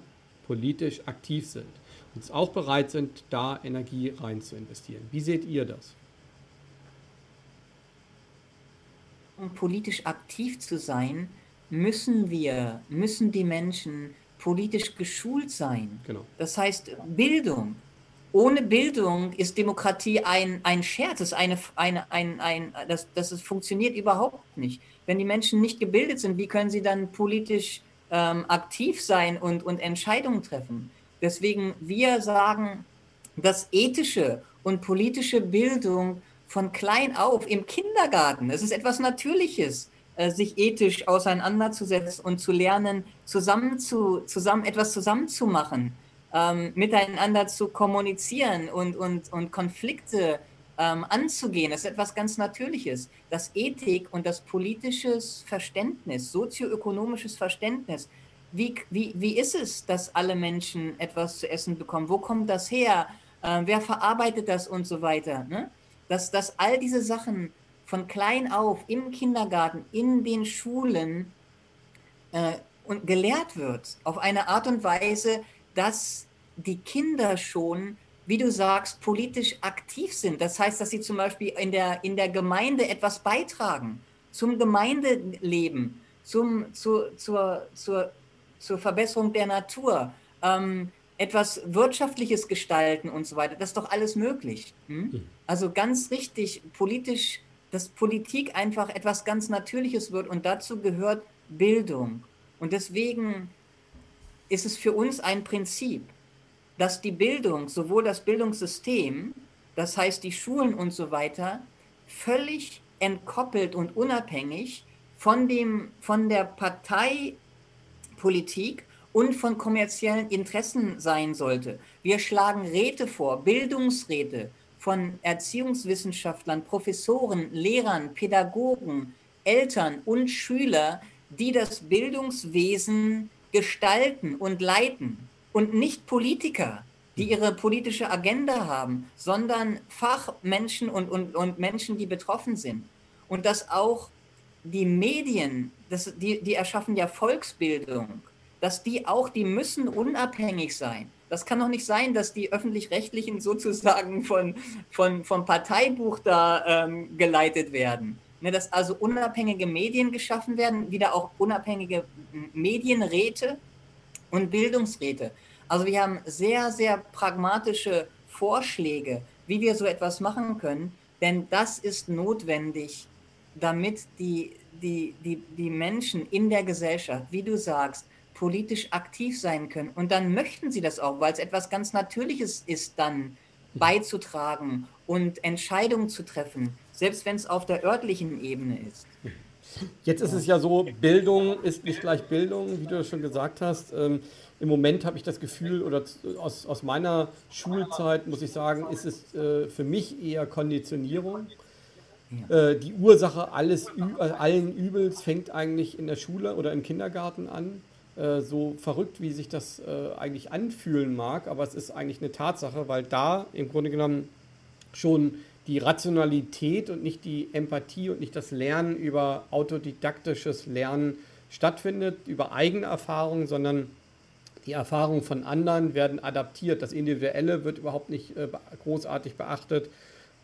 Speaker 2: politisch aktiv sind und auch bereit sind, da Energie rein zu investieren. Wie seht ihr das?
Speaker 1: Um politisch aktiv zu sein, müssen wir, müssen die Menschen politisch geschult sein. Genau. Das heißt, Bildung. Ohne Bildung ist Demokratie ein, ein Scherz, ist eine, eine, ein, ein, das, das ist, funktioniert überhaupt nicht. Wenn die Menschen nicht gebildet sind, wie können sie dann politisch ähm, aktiv sein und, und Entscheidungen treffen? Deswegen, wir sagen, dass ethische und politische Bildung von klein auf im Kindergarten. Es ist etwas Natürliches, äh, sich ethisch auseinanderzusetzen und zu lernen, zusammen, zu, zusammen etwas zusammenzumachen, ähm, miteinander zu kommunizieren und, und, und Konflikte ähm, anzugehen. Das ist etwas ganz Natürliches. Das Ethik und das politische Verständnis, sozioökonomisches Verständnis, wie, wie, wie ist es, dass alle Menschen etwas zu essen bekommen? Wo kommt das her? Äh, wer verarbeitet das und so weiter? Ne? dass, dass all diese Sachen von klein auf im Kindergarten, in den Schulen äh, und gelehrt wird, auf eine Art und Weise, dass die Kinder schon, wie du sagst, politisch aktiv sind. Das heißt, dass sie zum Beispiel in der, in der Gemeinde etwas beitragen, zum Gemeindeleben, zum, zu, zur, zur, zur Verbesserung der Natur. Ähm, etwas Wirtschaftliches gestalten und so weiter. Das ist doch alles möglich. Hm? hm? Also ganz richtig, politisch, dass Politik einfach etwas ganz Natürliches wird und dazu gehört Bildung. Und deswegen ist es für uns ein Prinzip, dass die Bildung, sowohl das Bildungssystem, das heißt die Schulen und so weiter, völlig entkoppelt und unabhängig von, dem, von der Parteipolitik und von kommerziellen Interessen sein sollte. Wir schlagen Räte vor, Bildungsräte von Erziehungswissenschaftlern, Professoren, Lehrern, Pädagogen, Eltern und Schüler, die das Bildungswesen gestalten und leiten und nicht Politiker, die ihre politische Agenda haben, sondern Fachmenschen und, und, und Menschen, die betroffen sind. Und dass auch die Medien, das, die, die erschaffen ja Volksbildung, dass die auch, die müssen unabhängig sein. Das kann doch nicht sein, dass die öffentlich-rechtlichen sozusagen von, von, vom Parteibuch da ähm, geleitet werden. Ne, dass also unabhängige Medien geschaffen werden, wieder auch unabhängige Medienräte und Bildungsräte. Also wir haben sehr, sehr pragmatische Vorschläge, wie wir so etwas machen können, denn das ist notwendig, damit die, die, die, die Menschen in der Gesellschaft, wie du sagst, politisch aktiv sein können. Und dann möchten sie das auch, weil es etwas ganz Natürliches ist, dann beizutragen und Entscheidungen zu treffen, selbst wenn es auf der örtlichen Ebene ist.
Speaker 2: Jetzt ist es ja so, Bildung ist nicht gleich Bildung, wie du schon gesagt hast. Ähm, Im Moment habe ich das Gefühl, oder aus, aus meiner Schulzeit muss ich sagen, ist es äh, für mich eher Konditionierung. Äh, die Ursache alles, äh, allen Übels fängt eigentlich in der Schule oder im Kindergarten an. Äh, so verrückt, wie sich das äh, eigentlich anfühlen mag, aber es ist eigentlich eine Tatsache, weil da im Grunde genommen schon die Rationalität und nicht die Empathie und nicht das Lernen über autodidaktisches Lernen stattfindet, über eigene Erfahrungen, sondern die Erfahrungen von anderen werden adaptiert. Das Individuelle wird überhaupt nicht äh, großartig beachtet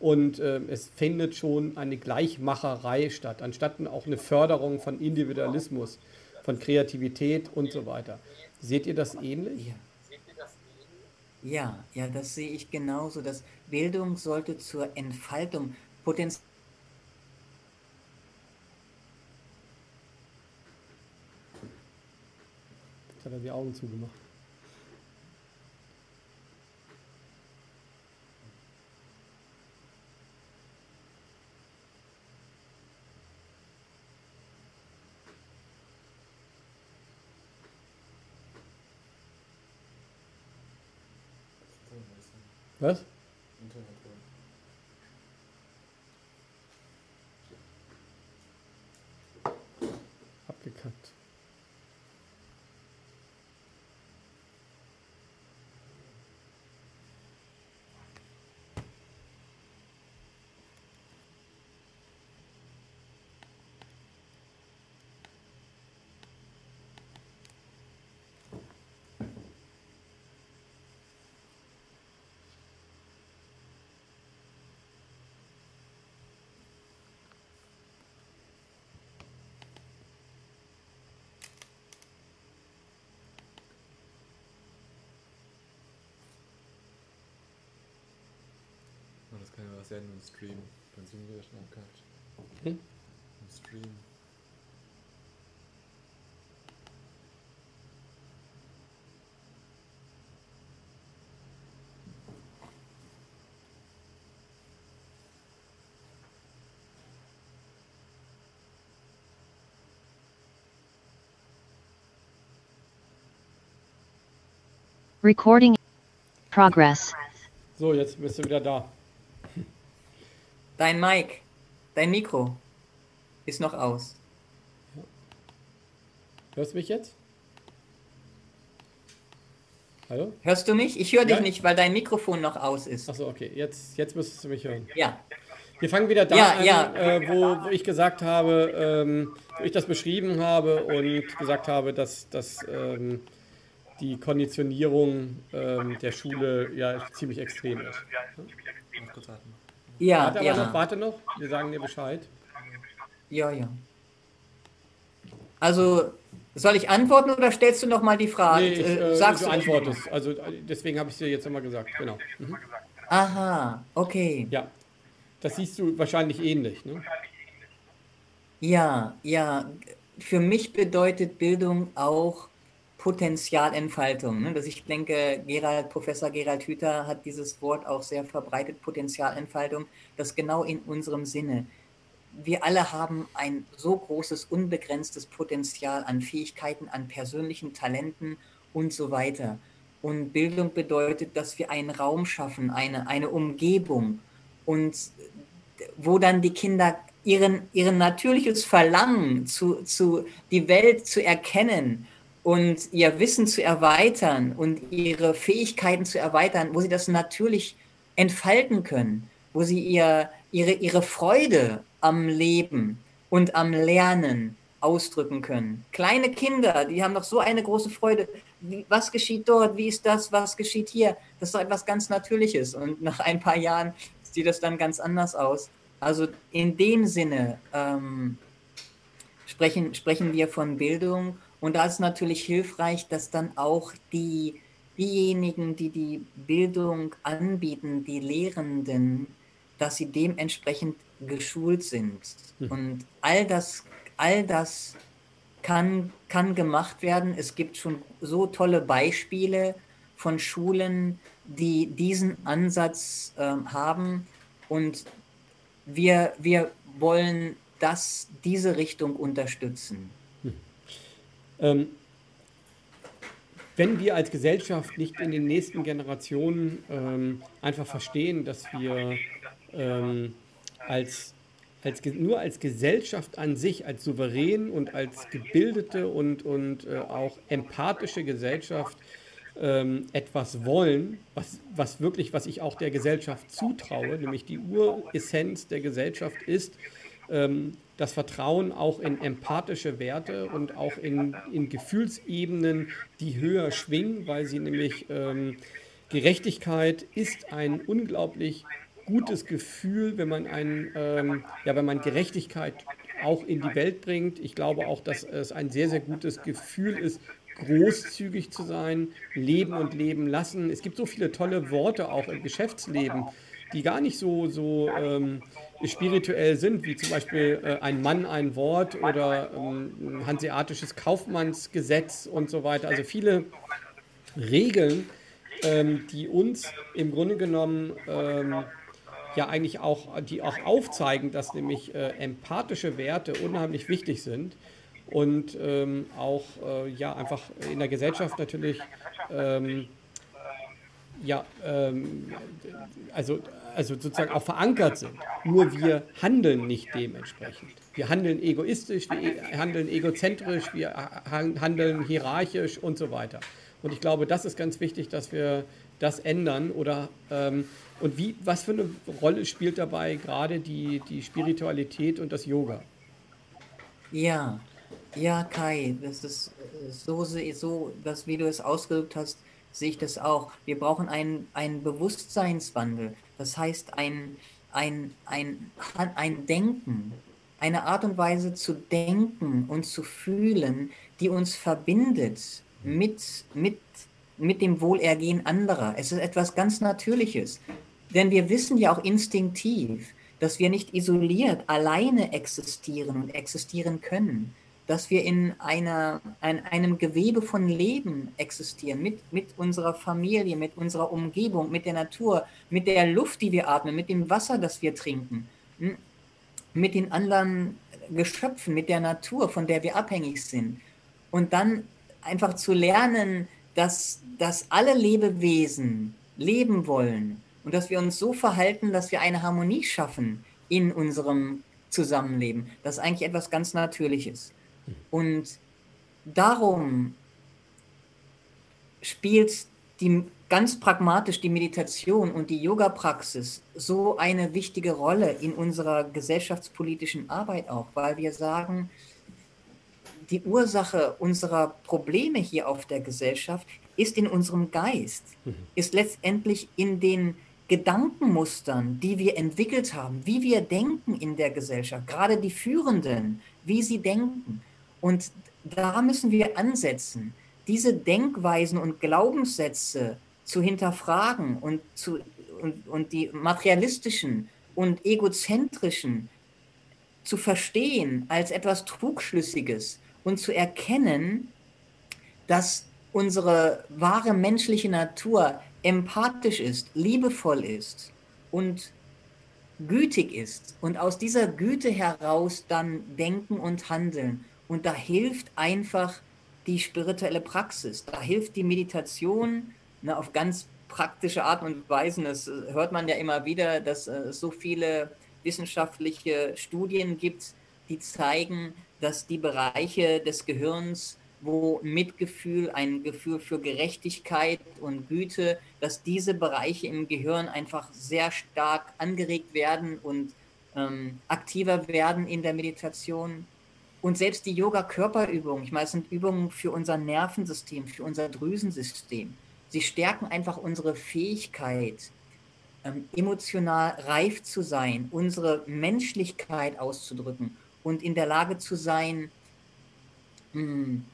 Speaker 2: und äh, es findet schon eine Gleichmacherei statt, anstatt auch eine Förderung von Individualismus von Kreativität und so weiter. Seht ihr das ähnlich?
Speaker 1: Ja. Ja, das sehe ich genauso. Das Bildung sollte zur Entfaltung Potenzial.
Speaker 2: Jetzt hat er die Augen zugemacht. Was?
Speaker 3: Kann ja was sein im Stream. Dann sind wir schon abgehakt. Hm? Im Stream.
Speaker 4: Recording progress.
Speaker 2: So, jetzt bist du wieder da.
Speaker 1: Dein Mic, dein Mikro ist noch aus.
Speaker 2: Hörst du mich jetzt? Hallo?
Speaker 1: Hörst du mich? Ich höre dich ja? nicht, weil dein Mikrofon noch aus ist.
Speaker 2: Achso, okay. Jetzt, jetzt müsstest du mich hören.
Speaker 1: Ja.
Speaker 2: Wir fangen wieder da ja, an, ja. Äh, wo, wo, ich gesagt habe, ähm, wo ich das beschrieben habe und gesagt habe, dass, dass ähm, die Konditionierung ähm, der Schule ja ziemlich extrem ist. Ja?
Speaker 1: Ja,
Speaker 2: warte
Speaker 1: ja.
Speaker 2: Noch, warte noch, wir sagen dir Bescheid.
Speaker 1: Ja, ja. Also, soll ich antworten oder stellst du noch mal die Frage?
Speaker 2: Nee, ich, äh, Sagst du antwortest. Also, deswegen habe ich es dir jetzt nochmal gesagt. Genau. Mhm.
Speaker 1: Aha, okay.
Speaker 2: Ja, das siehst du wahrscheinlich ähnlich. Ne?
Speaker 1: Ja, ja. Für mich bedeutet Bildung auch Potenzialentfaltung. Ne? Dass ich denke, Gerald, Professor Gerald Hüther hat dieses Wort auch sehr verbreitet, Potenzialentfaltung, das genau in unserem Sinne. Wir alle haben ein so großes, unbegrenztes Potenzial an Fähigkeiten, an persönlichen Talenten und so weiter. Und Bildung bedeutet, dass wir einen Raum schaffen, eine, eine Umgebung und wo dann die Kinder ihren, ihren natürliches Verlangen zu, zu die Welt zu erkennen und ihr Wissen zu erweitern und ihre Fähigkeiten zu erweitern, wo sie das natürlich entfalten können, wo sie ihr, ihre, ihre Freude am Leben und am Lernen ausdrücken können. Kleine Kinder, die haben doch so eine große Freude. Wie, was geschieht dort? Wie ist das? Was geschieht hier? Das ist doch etwas ganz Natürliches. Und *laughs* nach ein paar Jahren sieht das dann ganz anders aus. Also in dem Sinne ähm, sprechen, sprechen wir von Bildung. Und da ist natürlich hilfreich, dass dann auch die, diejenigen, die die Bildung anbieten, die Lehrenden, dass sie dementsprechend geschult sind. Hm. Und all das, all das kann, kann gemacht werden. Es gibt schon so tolle Beispiele von Schulen, die diesen Ansatz äh, haben. Und wir, wir wollen das, diese Richtung unterstützen. Hm.
Speaker 2: Ähm, wenn wir als Gesellschaft nicht in den nächsten Generationen ähm, einfach verstehen, dass wir ähm, als, als, nur als Gesellschaft an sich, als souverän und als gebildete und, und äh, auch empathische Gesellschaft ähm, etwas wollen, was, was wirklich, was ich auch der Gesellschaft zutraue, nämlich die Uressenz der Gesellschaft ist, ähm, das Vertrauen auch in empathische Werte und auch in, in Gefühlsebenen, die höher schwingen, weil sie nämlich ähm, Gerechtigkeit ist ein unglaublich gutes Gefühl, wenn man ein, ähm, ja, wenn man Gerechtigkeit auch in die Welt bringt. Ich glaube auch, dass es ein sehr, sehr gutes Gefühl ist, großzügig zu sein, leben und leben lassen. Es gibt so viele tolle Worte auch im Geschäftsleben, die gar nicht so, so ähm, spirituell sind, wie zum Beispiel äh, ein Mann, ein Wort oder ähm, ein hanseatisches Kaufmannsgesetz und so weiter. Also viele Regeln, ähm, die uns im Grunde genommen ähm, ja eigentlich auch, die auch aufzeigen, dass nämlich äh, empathische Werte unheimlich wichtig sind und ähm, auch äh, ja einfach in der Gesellschaft natürlich ähm, ja ähm, also also sozusagen auch verankert sind. Nur wir handeln nicht dementsprechend. Wir handeln egoistisch, wir handeln egozentrisch, wir handeln hierarchisch und so weiter. Und ich glaube, das ist ganz wichtig, dass wir das ändern oder ähm, und wie, was für eine Rolle spielt dabei gerade die, die Spiritualität und das Yoga?
Speaker 1: Ja, ja, Kai, das ist äh, so, so, das, wie du es ausgedrückt hast, sehe ich das auch. Wir brauchen einen, einen Bewusstseinswandel. Das heißt, ein, ein, ein, ein Denken, eine Art und Weise zu denken und zu fühlen, die uns verbindet mit, mit, mit dem Wohlergehen anderer. Es ist etwas ganz Natürliches. Denn wir wissen ja auch instinktiv, dass wir nicht isoliert alleine existieren und existieren können, dass wir in einer, in einem Gewebe von Leben existieren, mit, mit unserer Familie, mit unserer Umgebung, mit der Natur, mit der Luft, die wir atmen, mit dem Wasser, das wir trinken, hm, mit den anderen Geschöpfen, mit der Natur, von der wir abhängig sind. Und dann einfach zu lernen, dass, dass alle Lebewesen leben wollen und dass wir uns so verhalten, dass wir eine Harmonie schaffen in unserem Zusammenleben. Das ist eigentlich etwas ganz Natürliches. Und darum spielt die, ganz pragmatisch die Meditation und die Yoga-Praxis so eine wichtige Rolle in unserer gesellschaftspolitischen Arbeit auch, weil wir sagen, die Ursache unserer Probleme hier auf der Gesellschaft ist in unserem Geist, mhm. ist letztendlich in den Gedankenmustern, die wir entwickelt haben, wie wir denken in der Gesellschaft, gerade die Führenden, wie sie denken. Und da müssen wir ansetzen, diese Denkweisen und Glaubenssätze zu hinterfragen und, zu, und, und die materialistischen und egozentrischen zu verstehen als etwas Trugschlüssiges und zu erkennen, dass unsere wahre menschliche Natur empathisch ist, liebevoll ist und gütig ist und aus dieser Güte heraus dann denken und handeln. Und da hilft einfach die spirituelle Praxis. Da hilft die Meditation ne, auf ganz praktische Art und Weise. Das äh, hört man ja immer wieder, dass es äh, so viele wissenschaftliche Studien gibt, die zeigen, dass die Bereiche des Gehirns, wo Mitgefühl, ein Gefühl für Gerechtigkeit und Güte, dass diese Bereiche im Gehirn einfach sehr stark angeregt werden und ähm, aktiver werden in der Meditation. Und selbst die Yoga-Körperübungen, ich meine, es sind Übungen für unser Nervensystem, für unser Drüsensystem. Sie stärken einfach unsere Fähigkeit, ähm, emotional reif zu sein, unsere Menschlichkeit auszudrücken und in der Lage zu sein, mh, hm,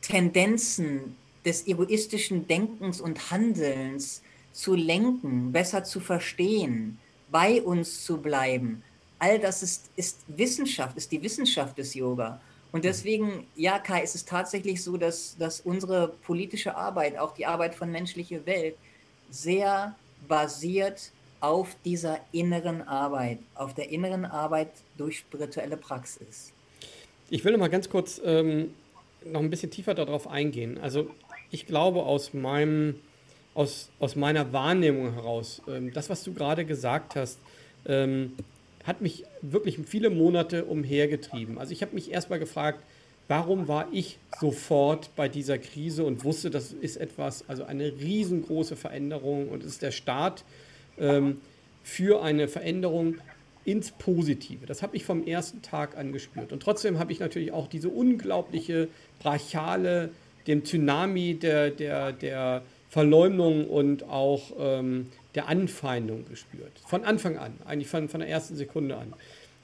Speaker 1: Tendenzen des egoistischen Denkens und Handelns zu lenken, besser zu verstehen, bei uns zu bleiben. All das ist, ist Wissenschaft, ist die Wissenschaft des Yoga. Und deswegen, ja, Kai, ist es tatsächlich so, dass, dass unsere politische Arbeit, auch die Arbeit von menschlicher Welt, sehr basiert auf dieser inneren Arbeit, auf der inneren Arbeit durch spirituelle Praxis.
Speaker 2: Ich will noch mal ganz kurz ähm, noch ein bisschen tiefer darauf eingehen. Also ich glaube aus meinem aus, aus meiner Wahrnehmung heraus, ähm, das, was du gerade gesagt hast, ähm, hat mich wirklich viele Monate umhergetrieben. Also ich habe mich erstmal gefragt, warum war ich sofort bei dieser Krise und wusste, das ist etwas, also eine riesengroße Veränderung und es ist der Start ähm, für eine Veränderung ins Positive. Das habe ich vom ersten Tag an gespürt. Und trotzdem habe ich natürlich auch diese unglaubliche brachiale, dem Tsunami der, der, der Verleumdung und auch ähm, der Anfeindung gespürt. Von Anfang an, eigentlich von, von der ersten Sekunde an.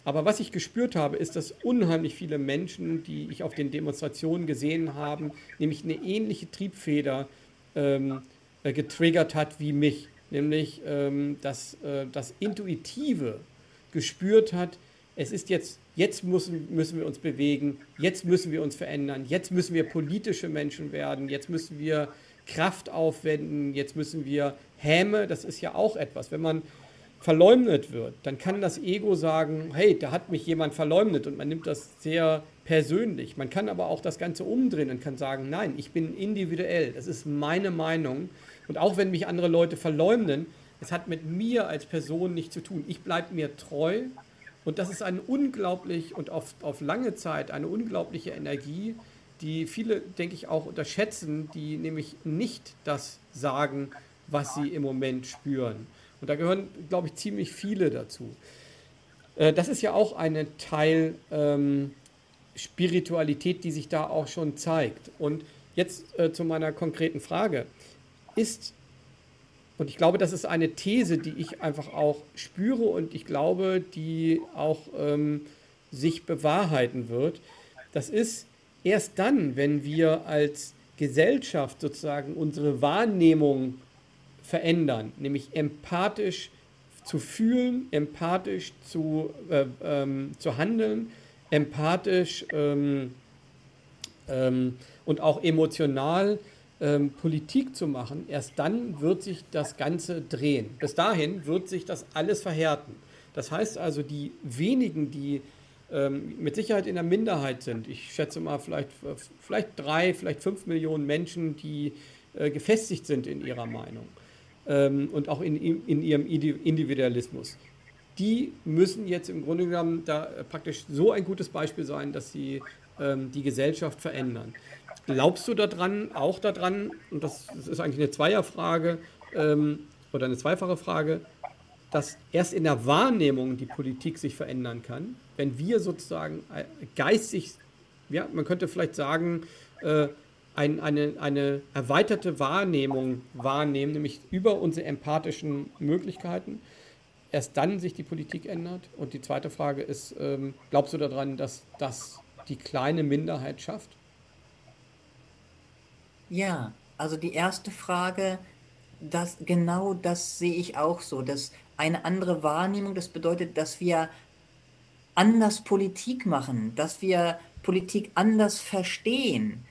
Speaker 2: Aber was ich gespürt habe, ist, dass unheimlich viele Menschen, die ich auf den Demonstrationen gesehen habe, nämlich eine ähnliche Triebfeder ähm, äh, getriggert hat wie mich nämlich ähm, dass äh, das Intuitive gespürt hat, es ist jetzt, jetzt müssen, müssen wir uns bewegen, jetzt müssen wir uns verändern, jetzt müssen wir politische Menschen werden, jetzt müssen wir Kraft aufwenden, jetzt müssen wir Häme, das ist ja auch etwas, wenn man verleumdet wird, dann kann das Ego sagen, hey, da hat mich jemand verleumdet und man nimmt das sehr persönlich. Man kann aber auch das Ganze umdrehen und kann sagen, nein, ich bin individuell, das ist meine Meinung und auch wenn mich andere Leute verleumden, es hat mit mir als Person nichts zu tun. Ich bleibe mir treu und das ist eine unglaublich und auf, auf lange Zeit eine unglaubliche Energie, die viele, denke ich, auch unterschätzen, die nämlich nicht das sagen, was sie im Moment spüren. Und da gehören, glaube ich, ziemlich viele dazu. Äh, das ist ja auch ein Teil ähm, Spiritualität, die sich da auch schon zeigt. Und jetzt äh, zu meiner konkreten Frage ist, und ich glaube, das ist eine These, die ich einfach auch spüre und ich glaube, die auch ähm, sich bewahrheiten wird. Das ist erst dann, wenn wir als Gesellschaft sozusagen unsere Wahrnehmung verändern, nämlich empathisch zu fühlen, empathisch zu, äh, ähm, zu handeln, empathisch ähm, ähm, und auch emotional ähm, Politik zu machen, erst dann wird sich das Ganze drehen. Bis dahin wird sich das alles verhärten. Das heißt also, die wenigen, die ähm, mit Sicherheit in der Minderheit sind, ich schätze mal vielleicht, vielleicht drei, vielleicht fünf Millionen Menschen, die äh, gefestigt sind in ihrer Meinung ähm, und auch in, in ihrem Individualismus, die müssen jetzt im Grunde genommen da praktisch so ein gutes Beispiel sein, dass sie ähm, die Gesellschaft verändern. Glaubst du daran, auch daran, und das, das ist eigentlich eine Zweierfrage ähm, oder eine zweifache Frage, dass erst in der Wahrnehmung die Politik sich verändern kann, wenn wir sozusagen äh, geistig, ja, man könnte vielleicht sagen, äh, ein, eine, eine erweiterte Wahrnehmung wahrnehmen, nämlich über unsere empathischen Möglichkeiten, erst dann sich die Politik ändert. Und die zweite Frage ist, ähm, glaubst du daran, dass das die kleine Minderheit schafft?
Speaker 1: Ja, also die erste Frage, das, genau das sehe ich auch so, dass eine andere Wahrnehmung, das bedeutet, dass wir anders Politik machen, dass wir Politik anders verstehen,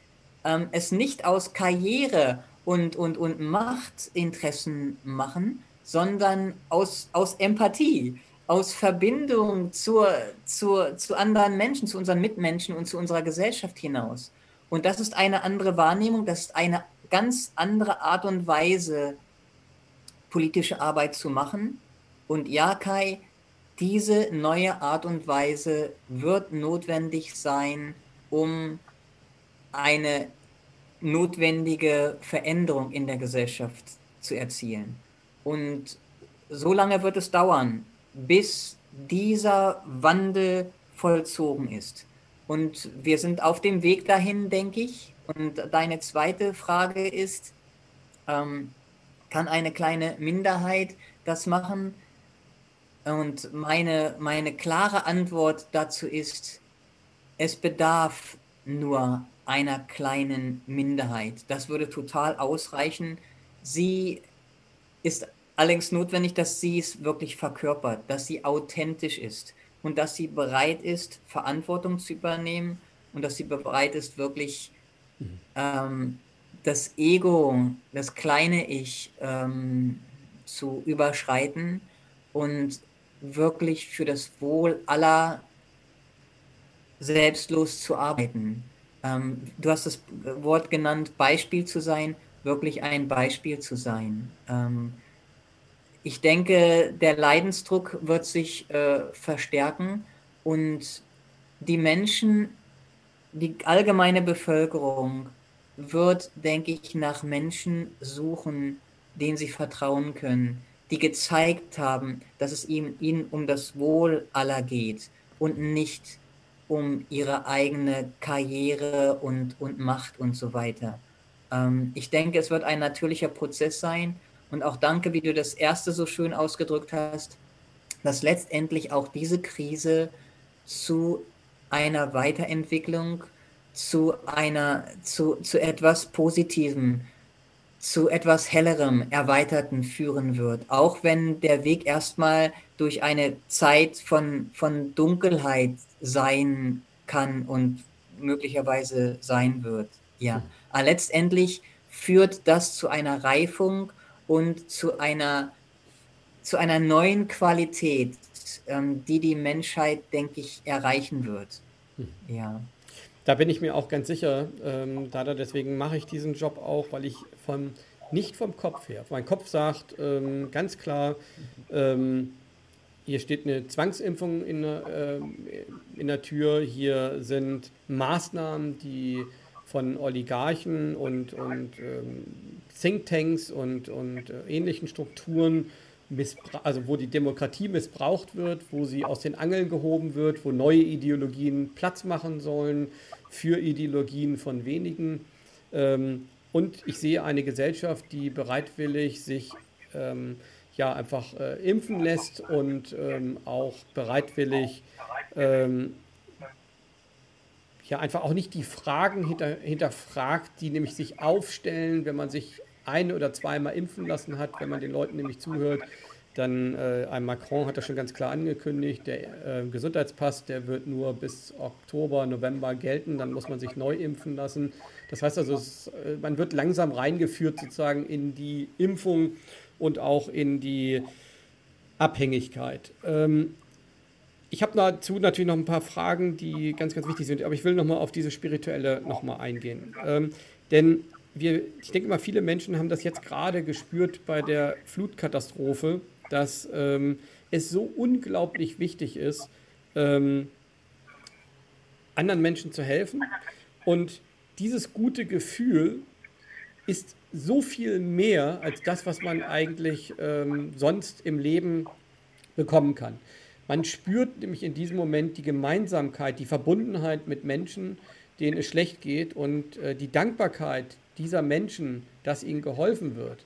Speaker 1: ähm, es nicht aus Karriere und, und, und Machtinteressen machen, sondern aus, aus Empathie, aus Verbindung zur, zur, zu anderen Menschen, zu unseren Mitmenschen und zu unserer Gesellschaft hinaus. Und das ist eine andere Wahrnehmung, das ist eine ganz andere Art und Weise, politische Arbeit zu machen. Und ja, Kai, diese neue Art und Weise wird notwendig sein, um eine notwendige Veränderung in der Gesellschaft zu erzielen. Und so lange wird es dauern, bis dieser Wandel vollzogen ist. Und wir sind auf dem Weg dahin, denke ich. Und deine zweite Frage ist, ähm, kann eine kleine Minderheit das machen? Und meine, meine klare Antwort dazu ist, es bedarf nur einer kleinen Minderheit. Das würde total ausreichen. Sie ist allerdings notwendig, dass sie es wirklich verkörpert, dass sie authentisch ist und dass sie bereit ist, Verantwortung zu übernehmen und dass sie bereit ist, wirklich ähm, das Ego, das kleine Ich ähm, zu überschreiten und wirklich für das Wohl aller selbstlos zu arbeiten. Ähm, du hast das Wort genannt, Beispiel zu sein, wirklich ein Beispiel zu sein. Ähm, ich denke, der Leidensdruck wird sich äh, verstärken und die Menschen, die allgemeine Bevölkerung wird, denke ich, nach Menschen suchen, denen sie vertrauen können, die gezeigt haben, dass es ihm, ihnen um das Wohl aller geht und nicht um ihre eigene Karriere und, und Macht und so weiter. Ähm, ich denke, es wird ein natürlicher Prozess sein und auch danke, wie du das erste so schön ausgedrückt hast, dass letztendlich auch diese Krise zu einer Weiterentwicklung, zu einer, zu, zu etwas Positivem, zu etwas Hellerem, Erweiterten führen wird. Auch wenn der Weg erstmal durch eine Zeit von, von Dunkelheit sein kann und möglicherweise sein wird. Ja. Mhm. Aber letztendlich führt das zu einer Reifung und zu einer, zu einer neuen Qualität, ähm, die die Menschheit, denke ich, erreichen wird.
Speaker 2: Mhm. Ja. Da bin ich mir auch ganz sicher, ähm, Dada, deswegen mache ich diesen Job auch, weil ich vom, nicht vom Kopf her, mein Kopf sagt ähm, ganz klar, ähm, hier steht eine Zwangsimpfung in, äh, in der Tür, hier sind Maßnahmen, die von Oligarchen und, und ähm, Thinktanks und, und äh, ähnlichen Strukturen also wo die Demokratie missbraucht wird, wo sie aus den Angeln gehoben wird, wo neue Ideologien Platz machen sollen für Ideologien von wenigen. Ähm, und ich sehe eine Gesellschaft, die bereitwillig sich ähm, ja einfach äh, impfen lässt und ähm, auch bereitwillig ähm, ja einfach auch nicht die Fragen hinter, hinterfragt, die nämlich sich aufstellen, wenn man sich ein oder zweimal impfen lassen hat, wenn man den Leuten nämlich zuhört. Dann äh, ein Macron hat das schon ganz klar angekündigt, der äh, Gesundheitspass, der wird nur bis Oktober, November gelten, dann muss man sich neu impfen lassen. Das heißt also, es, äh, man wird langsam reingeführt sozusagen in die Impfung und auch in die Abhängigkeit. Ähm, ich habe dazu natürlich noch ein paar Fragen, die ganz, ganz wichtig sind, aber ich will nochmal auf diese spirituelle nochmal eingehen. Ähm, denn wir, ich denke mal, viele Menschen haben das jetzt gerade gespürt bei der Flutkatastrophe, dass ähm, es so unglaublich wichtig ist, ähm, anderen Menschen zu helfen. Und dieses gute Gefühl ist so viel mehr als das, was man eigentlich ähm, sonst im Leben bekommen kann. Man spürt nämlich in diesem Moment die Gemeinsamkeit, die Verbundenheit mit Menschen, denen es schlecht geht und äh, die Dankbarkeit dieser Menschen, dass ihnen geholfen wird,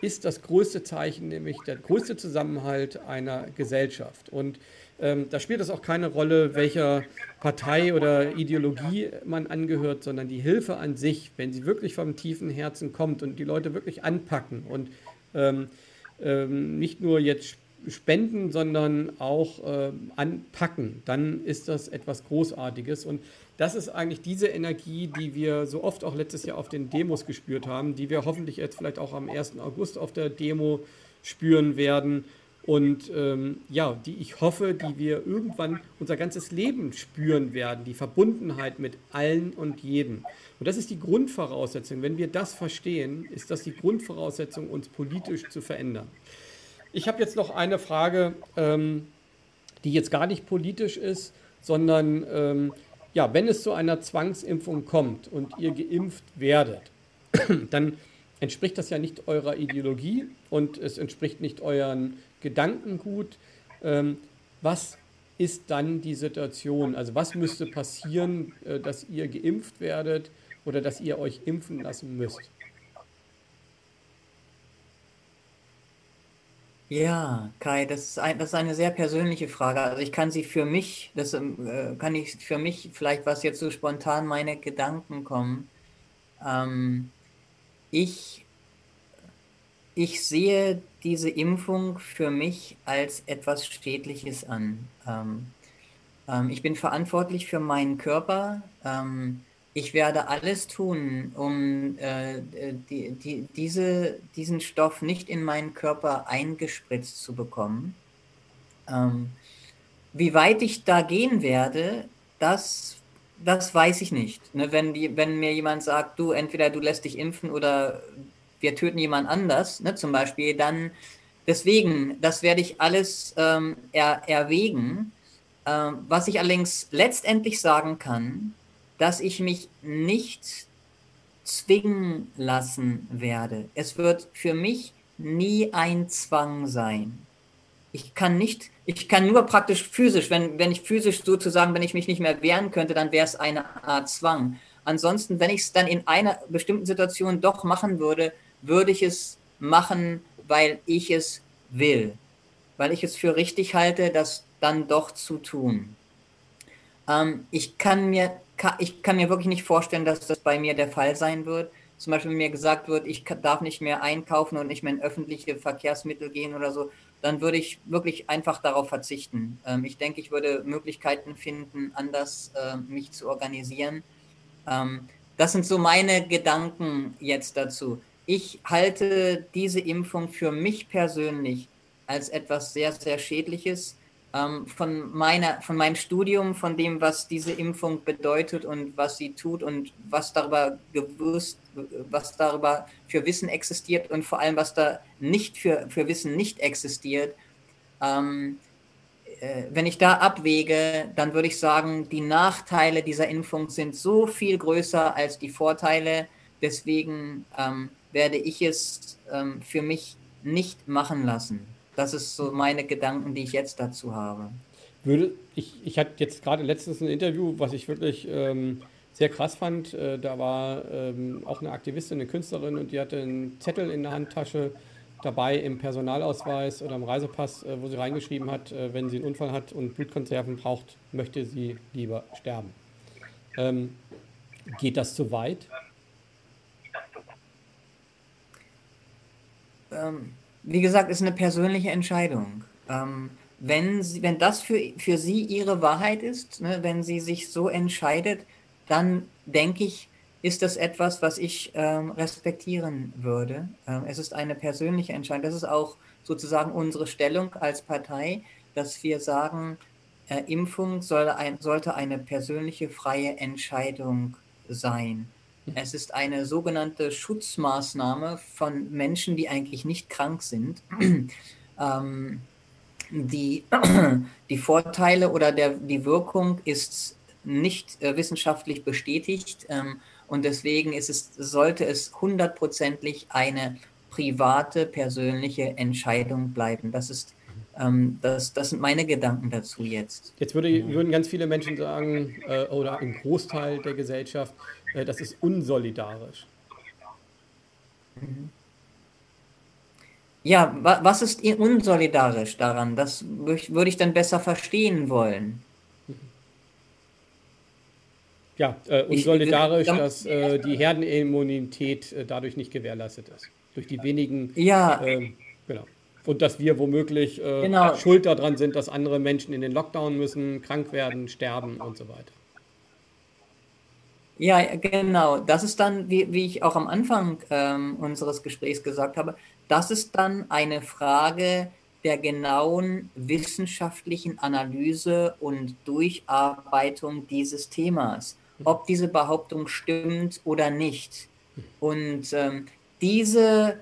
Speaker 2: ist das größte Zeichen, nämlich der größte Zusammenhalt einer Gesellschaft. Und ähm, da spielt es auch keine Rolle, welcher Partei oder Ideologie man angehört, sondern die Hilfe an sich, wenn sie wirklich vom tiefen Herzen kommt und die Leute wirklich anpacken und ähm, ähm, nicht nur jetzt spenden, sondern auch äh, anpacken, dann ist das etwas Großartiges. Und das ist eigentlich diese Energie, die wir so oft auch letztes Jahr auf den Demos gespürt haben, die wir hoffentlich jetzt vielleicht auch am 1. August auf der Demo spüren werden. Und ähm, ja, die ich hoffe, die wir irgendwann unser ganzes Leben spüren werden, die Verbundenheit mit allen und jedem. Und das ist die Grundvoraussetzung. Wenn wir das verstehen, ist das die Grundvoraussetzung, uns politisch zu verändern. Ich habe jetzt noch eine Frage, ähm, die jetzt gar nicht politisch ist, sondern ähm, ja, wenn es zu einer Zwangsimpfung kommt und ihr geimpft werdet, *clears throat* dann entspricht das ja nicht eurer Ideologie und es entspricht nicht euren Gedankengut. Ähm, was ist dann die Situation? Also was müsste passieren, äh, dass ihr geimpft werdet oder dass ihr euch impfen lassen müsst?
Speaker 1: Ja, Kai, das ist, ein, das ist eine sehr persönliche Frage. Also ich kann sie für mich, das ähm, äh, kann ich für mich vielleicht, was jetzt so spontan meine Gedanken kommen. Ähm, ich ich sehe diese Impfung für mich als etwas Schädliches an. Ähm, ähm, ich bin verantwortlich für meinen Körper. Ähm, ich werde alles tun, um äh, die, die, diese, diesen Stoff nicht in meinen Körper eingespritzt zu bekommen. Ähm, wie weit ich da gehen werde, das, das weiß ich nicht. Ne, wenn, die, wenn mir jemand sagt, du entweder du lässt dich impfen oder wir töten jemand anders, ne, zum Beispiel, dann deswegen, das werde ich alles ähm, er, erwägen. Ähm, was ich allerdings letztendlich sagen kann, dass ich mich nicht zwingen lassen werde. Es wird für mich nie ein Zwang sein. Ich kann nicht, ich kann nur praktisch physisch, wenn, wenn ich physisch sozusagen, wenn ich mich nicht mehr wehren könnte, dann wäre es eine Art Zwang. Ansonsten, wenn ich es dann in einer bestimmten Situation doch machen würde, würde ich es machen, weil ich es will, weil ich es für richtig halte, das dann doch zu tun. Ähm, ich, kann mir, ich kann mir wirklich nicht vorstellen, dass das bei mir der Fall sein wird. Zum Beispiel, wenn mir gesagt wird, ich darf nicht mehr einkaufen und nicht mehr in öffentliche Verkehrsmittel gehen oder so, dann würde ich wirklich einfach darauf verzichten. Ähm, ich denke, ich würde Möglichkeiten finden, anders äh, mich zu organisieren. Ähm, das sind so meine Gedanken jetzt dazu ich halte diese Impfung für mich persönlich als etwas sehr, sehr Schädliches. Ähm, von, meiner, von meinem Studium, von dem, was diese Impfung bedeutet und was sie tut und was darüber gewusst, was darüber für Wissen existiert und vor allem, was da nicht für, für Wissen nicht existiert. Ähm, äh, wenn ich da abwäge, dann würde ich sagen, die Nachteile dieser Impfung sind so viel größer als die Vorteile. Deswegen ähm, werde ich es ähm, für mich nicht machen lassen. Das ist so meine Gedanken, die ich jetzt dazu habe.
Speaker 2: Würde, ich, ich hatte jetzt gerade letztens ein Interview, was ich wirklich ähm, sehr krass fand. Äh, da war ähm, auch eine Aktivistin, eine Künstlerin und die hatte einen Zettel in der Handtasche dabei im Personalausweis oder im Reisepass, äh, wo sie reingeschrieben hat, äh, wenn sie einen Unfall hat und Blutkonserven braucht, möchte sie lieber sterben. Ähm, geht das zu weit?
Speaker 1: Ähm, wie gesagt, ist eine persönliche Entscheidung. Ähm, wenn, sie, wenn das für, für sie ihre Wahrheit ist, ne, wenn sie sich so entscheidet, dann denke ich, ist das etwas, was ich ähm, respektieren würde. Ähm, es ist eine persönliche Entscheidung. Das ist auch sozusagen unsere Stellung als Partei, dass wir sagen, äh, Impfung soll ein, sollte eine persönliche freie Entscheidung sein. Es ist eine sogenannte Schutzmaßnahme von Menschen, die eigentlich nicht krank sind. *clears throat* ähm, die, *clears throat* die Vorteile oder der, die Wirkung ist nicht äh, wissenschaftlich bestätigt ähm, und deswegen ist es, sollte es hundertprozentig eine private, persönliche Entscheidung bleiben. Das ist ähm, das, das sind meine Gedanken dazu jetzt.
Speaker 2: Jetzt würde, würden ganz viele Menschen sagen, äh, oder ein Großteil der Gesellschaft, äh, das ist unsolidarisch.
Speaker 1: Ja, wa was ist unsolidarisch daran? Das würde ich dann besser verstehen wollen.
Speaker 2: Ja, äh, unsolidarisch, dass äh, die Herdenimmunität äh, dadurch nicht gewährleistet ist. Durch die wenigen.
Speaker 1: Ja. Ähm,
Speaker 2: genau. Und dass wir womöglich äh, genau. schuld daran sind, dass andere Menschen in den Lockdown müssen, krank werden, sterben und so weiter.
Speaker 1: Ja, genau. Das ist dann, wie, wie ich auch am Anfang ähm, unseres Gesprächs gesagt habe, das ist dann eine Frage der genauen wissenschaftlichen Analyse und Durcharbeitung dieses Themas, ob diese Behauptung stimmt oder nicht. Und ähm, diese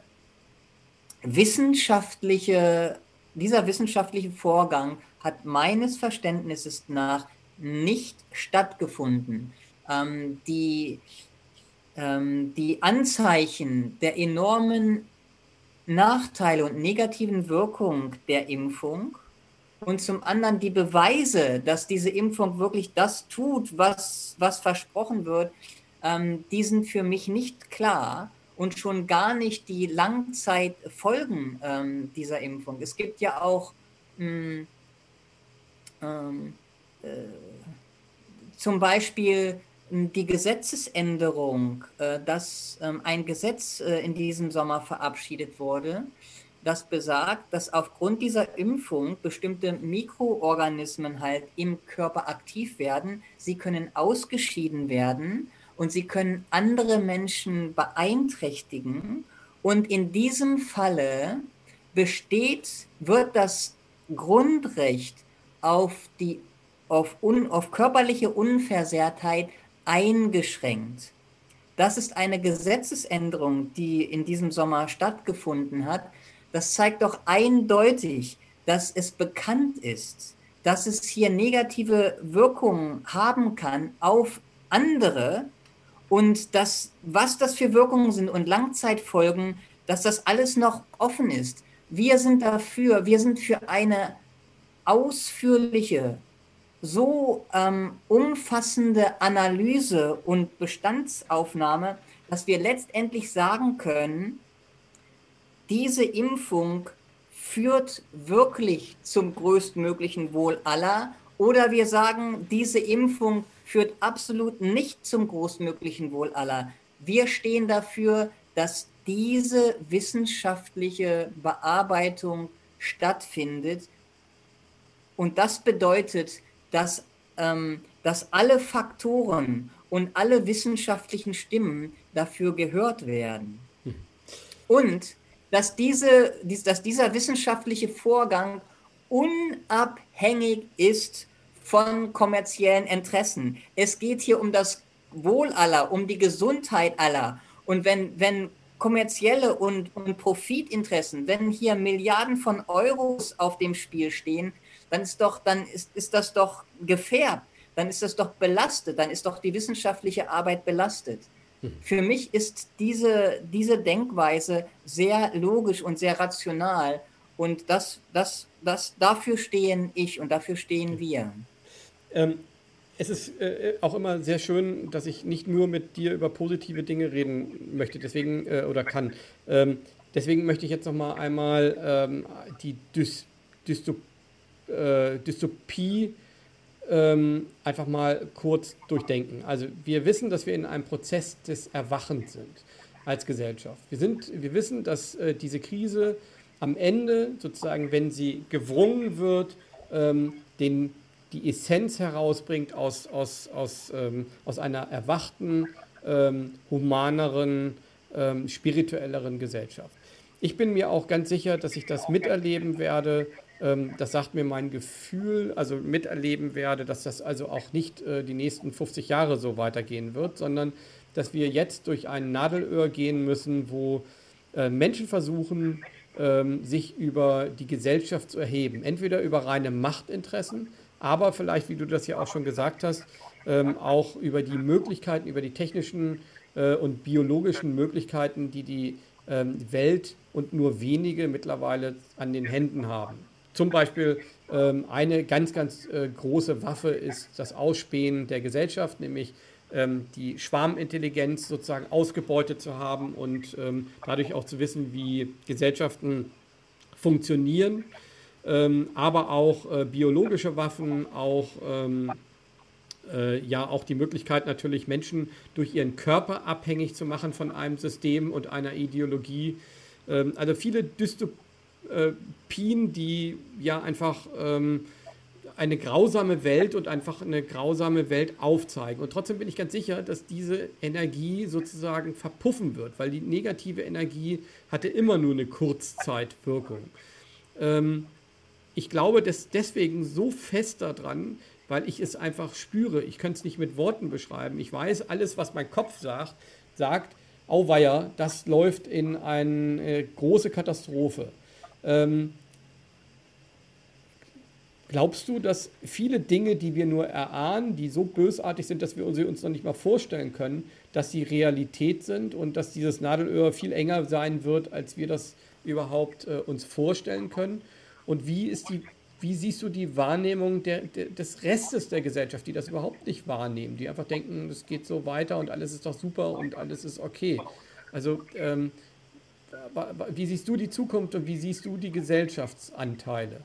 Speaker 1: wissenschaftliche, dieser wissenschaftliche Vorgang hat meines Verständnisses nach nicht stattgefunden. Ähm, die, ähm, die Anzeichen der enormen Nachteile und negativen Wirkung der Impfung und zum anderen die Beweise, dass diese Impfung wirklich das tut, was, was versprochen wird, ähm, die sind für mich nicht klar und schon gar nicht die Langzeitfolgen ähm, dieser Impfung. Es gibt ja auch mh, hm, ähm, äh, zum Beispiel die Gesetzesänderung, äh, dass ähm, ein Gesetz äh, in diesem Sommer verabschiedet wurde, das besagt, dass aufgrund dieser Impfung bestimmte Mikroorganismen halt im Körper aktiv werden. Sie können ausgeschieden werden und sie können andere Menschen beeinträchtigen. Und in diesem Falle besteht, wird das Grundrecht auf, die, auf, un, auf körperliche Unversehrtheit eingeschränkt. Das ist eine Gesetzesänderung, die in diesem Sommer stattgefunden hat. Das zeigt doch eindeutig, dass es bekannt ist, dass es hier negative Wirkungen haben kann auf andere und dass, was das für Wirkungen sind und Langzeitfolgen, dass das alles noch offen ist. Wir sind dafür, wir sind für eine ausführliche so ähm, umfassende Analyse und Bestandsaufnahme, dass wir letztendlich sagen können, diese Impfung führt wirklich zum größtmöglichen Wohl aller oder wir sagen, diese Impfung führt absolut nicht zum größtmöglichen Wohl aller. Wir stehen dafür, dass diese wissenschaftliche Bearbeitung stattfindet. Und das bedeutet, dass, ähm, dass alle Faktoren und alle wissenschaftlichen Stimmen dafür gehört werden. Und dass, diese, dass dieser wissenschaftliche Vorgang unabhängig ist von kommerziellen Interessen. Es geht hier um das Wohl aller, um die Gesundheit aller. Und wenn, wenn kommerzielle und, und Profitinteressen, wenn hier Milliarden von Euros auf dem Spiel stehen, dann ist doch, dann ist, ist das doch gefärbt, dann ist das doch belastet, dann ist doch die wissenschaftliche Arbeit belastet. Hm. Für mich ist diese, diese Denkweise sehr logisch und sehr rational und das, das, das, dafür stehen ich und dafür stehen wir.
Speaker 2: Ähm, es ist äh, auch immer sehr schön, dass ich nicht nur mit dir über positive Dinge reden möchte, deswegen äh, oder kann. Ähm, deswegen möchte ich jetzt noch mal einmal ähm, die Dys Dystopie äh, Dystopie ähm, einfach mal kurz durchdenken. Also wir wissen, dass wir in einem Prozess des Erwachens sind als Gesellschaft. Wir, sind, wir wissen, dass äh, diese Krise am Ende sozusagen, wenn sie gewrungen wird, ähm, den, die Essenz herausbringt aus, aus, aus, ähm, aus einer erwachten, ähm, humaneren, ähm, spirituelleren Gesellschaft. Ich bin mir auch ganz sicher, dass ich das miterleben werde, das sagt mir mein Gefühl, also miterleben werde, dass das also auch nicht äh, die nächsten 50 Jahre so weitergehen wird, sondern dass wir jetzt durch ein Nadelöhr gehen müssen, wo äh, Menschen versuchen, ähm, sich über die Gesellschaft zu erheben. Entweder über reine Machtinteressen, aber vielleicht, wie du das ja auch schon gesagt hast, ähm, auch über die Möglichkeiten, über die technischen äh, und biologischen Möglichkeiten, die die Welt und nur wenige mittlerweile an den Händen haben. Zum Beispiel ähm, eine ganz, ganz äh, große Waffe ist das Ausspähen der Gesellschaft, nämlich ähm, die Schwarmintelligenz sozusagen ausgebeutet zu haben und ähm, dadurch auch zu wissen, wie Gesellschaften funktionieren. Ähm, aber auch äh, biologische Waffen, auch ähm, äh, ja auch die Möglichkeit natürlich Menschen durch ihren Körper abhängig zu machen von einem System und einer Ideologie. Ähm, also viele Dystopien äh, Pien, die ja einfach ähm, eine grausame Welt und einfach eine grausame Welt aufzeigen. Und trotzdem bin ich ganz sicher, dass diese Energie sozusagen verpuffen wird, weil die negative Energie hatte immer nur eine Kurzzeitwirkung. ähm, ich glaube des, deswegen so fest daran, weil ich es einfach spüre. Ich könnte es nicht mit Worten beschreiben. Ich weiß, alles, was mein Kopf sagt, sagt, auweia, das läuft in eine große Katastrophe. Ähm, glaubst du, dass viele Dinge, die wir nur erahnen, die so bösartig sind, dass wir sie uns noch nicht mal vorstellen können, dass sie Realität sind und dass dieses Nadelöhr viel enger sein wird, als wir das überhaupt äh, uns vorstellen können? Und wie ist die wie siehst du die Wahrnehmung der, der, des Restes der Gesellschaft, die das überhaupt nicht wahrnehmen, die einfach denken, es geht so weiter und alles ist doch super und alles ist okay? Also, ähm, wie siehst du die Zukunft und wie siehst du die Gesellschaftsanteile?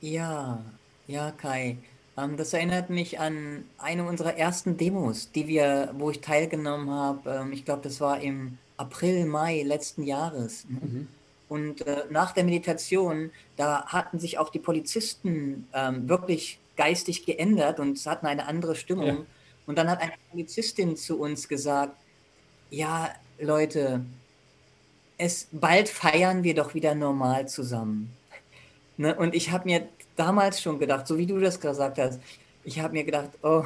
Speaker 1: Ja, ja, Kai. Ähm, das erinnert mich an eine unserer ersten Demos, die wir, wo ich teilgenommen habe. Ähm, ich glaube, das war im April, Mai letzten Jahres. Ne? Mhm. Und äh, nach der Meditation, da hatten sich auch die Polizisten ähm, wirklich geistig geändert und hatten eine andere Stimmung. Ja. Und dann hat eine Polizistin zu uns gesagt, ja, Leute, es, bald feiern wir doch wieder normal zusammen. Ne? Und ich habe mir damals schon gedacht, so wie du das gesagt hast, ich habe mir gedacht, oh,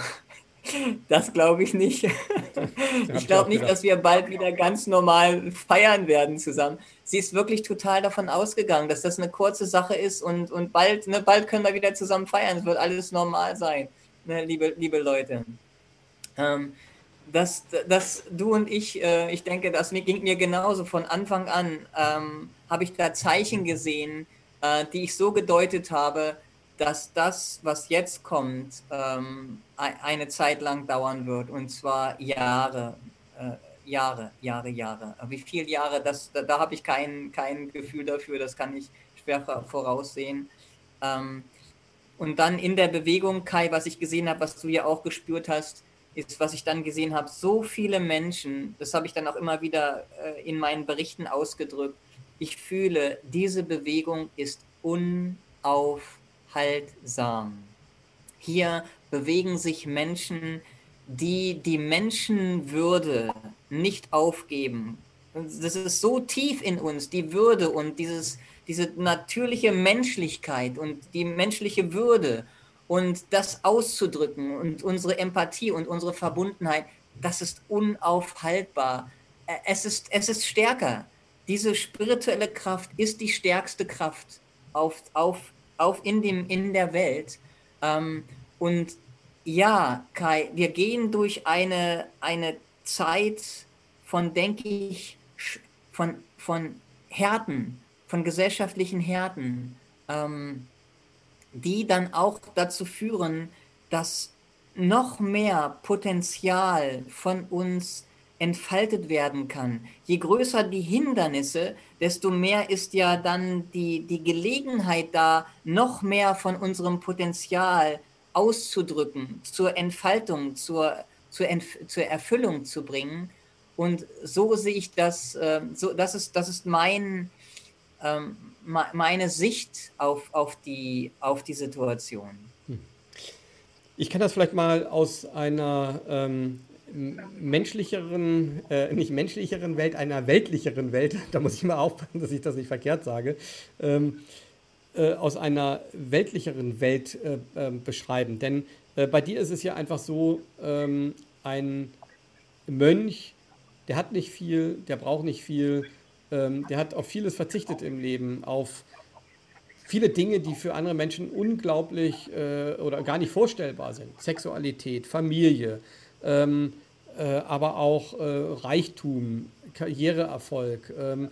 Speaker 1: *laughs* das glaube ich nicht. *laughs* ich glaube nicht, dass wir bald wieder ganz normal feiern werden zusammen. Sie ist wirklich total davon ausgegangen, dass das eine kurze Sache ist und, und bald, ne, bald können wir wieder zusammen feiern. Es wird alles normal sein, ne, liebe, liebe Leute. Ähm, dass, dass du und ich, äh, ich denke, das ging mir genauso. Von Anfang an ähm, habe ich da Zeichen gesehen, äh, die ich so gedeutet habe, dass das, was jetzt kommt, ähm, eine Zeit lang dauern wird und zwar Jahre, äh, Jahre, Jahre, Jahre. Wie viele Jahre, das, da, da habe ich kein, kein Gefühl dafür, das kann ich schwer voraussehen. Ähm, und dann in der Bewegung, Kai, was ich gesehen habe, was du ja auch gespürt hast, ist, was ich dann gesehen habe, so viele Menschen, das habe ich dann auch immer wieder äh, in meinen Berichten ausgedrückt, ich fühle, diese Bewegung ist unaufhaltsam. Hier bewegen sich Menschen, die die Menschenwürde nicht aufgeben. Das ist so tief in uns, die Würde und dieses, diese natürliche Menschlichkeit und die menschliche Würde und das auszudrücken und unsere Empathie und unsere Verbundenheit, das ist unaufhaltbar. Es ist, es ist stärker diese spirituelle Kraft ist die stärkste Kraft auf, auf, auf in, dem, in der Welt. Ähm, und ja, Kai, wir gehen durch eine, eine Zeit von, denke ich, von, von Härten, von gesellschaftlichen Härten, ähm, die dann auch dazu führen, dass noch mehr Potenzial von uns entfaltet werden kann. Je größer die Hindernisse, desto mehr ist ja dann die, die Gelegenheit da, noch mehr von unserem Potenzial auszudrücken, zur Entfaltung, zur, zur, Entf zur Erfüllung zu bringen. Und so sehe ich das, äh, so, das, ist, das ist mein, ähm, meine Sicht auf, auf, die, auf die Situation. Hm.
Speaker 2: Ich kann das vielleicht mal aus einer ähm, menschlicheren, äh, nicht menschlicheren Welt, einer weltlicheren Welt, *laughs* da muss ich mal aufpassen, dass ich das nicht verkehrt sage, ähm, äh, aus einer weltlicheren Welt äh, ähm, beschreiben. Denn äh, bei dir ist es ja einfach so, ähm, ein Mönch, der hat nicht viel, der braucht nicht viel, ähm, der hat auf vieles verzichtet im Leben, auf viele Dinge, die für andere Menschen unglaublich äh, oder gar nicht vorstellbar sind. Sexualität, Familie, ähm, äh, aber auch äh, Reichtum, Karriereerfolg, ähm,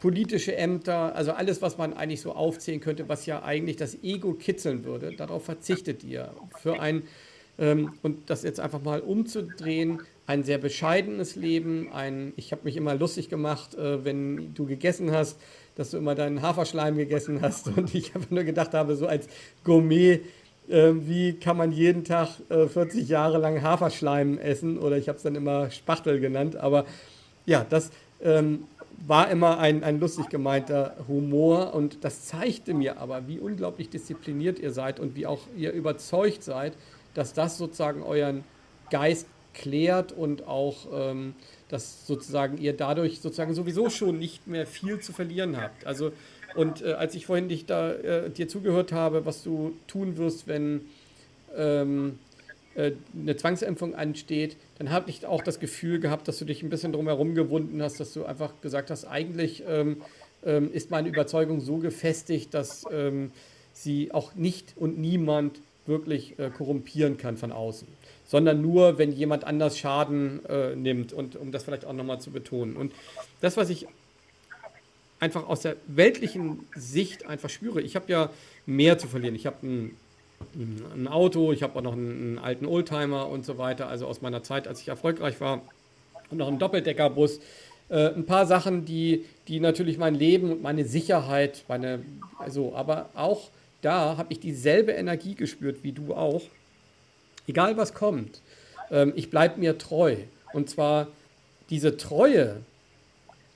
Speaker 2: politische Ämter, also alles, was man eigentlich so aufzählen könnte, was ja eigentlich das Ego kitzeln würde, darauf verzichtet ihr. Für ein, ähm, und das jetzt einfach mal umzudrehen, ein sehr bescheidenes Leben, ein, ich habe mich immer lustig gemacht, äh, wenn du gegessen hast, dass du immer deinen Haferschleim gegessen hast. *laughs* Und ich einfach nur gedacht habe, so als Gourmet, äh, wie kann man jeden Tag äh, 40 Jahre lang Haferschleim essen? Oder ich habe es dann immer Spachtel genannt, aber ja, das ähm, war immer ein, ein lustig gemeinter Humor. Und das zeigte mir aber, wie unglaublich diszipliniert ihr seid und wie auch ihr überzeugt seid, dass das sozusagen euren Geist klärt und auch ähm, dass sozusagen ihr dadurch sozusagen sowieso schon nicht mehr viel zu verlieren habt. Also und äh, als ich vorhin dich da äh, dir zugehört habe, was du tun wirst, wenn ähm, äh, eine Zwangsimpfung ansteht, dann habe ich auch das Gefühl gehabt, dass du dich ein bisschen drumherum gewunden hast, dass du einfach gesagt hast, eigentlich ähm, ähm, ist meine Überzeugung so gefestigt, dass ähm, sie auch nicht und niemand wirklich äh, korrumpieren kann von außen, sondern nur, wenn jemand anders Schaden äh, nimmt und um das vielleicht auch nochmal zu betonen. Und das, was ich einfach aus der weltlichen Sicht einfach spüre, ich habe ja mehr zu verlieren. Ich habe ein, ein, Auto, ich habe auch noch einen, einen, alten Oldtimer und so weiter, also aus meiner Zeit, als ich erfolgreich war, und noch einen Doppeldeckerbus. Äh, ein paar Sachen, die, die natürlich mein Leben und meine Sicherheit, meine, also, aber auch da habe ich dieselbe Energie gespürt wie du auch. Egal was kommt, ähm, ich bleibe mir treu. Und zwar diese Treue,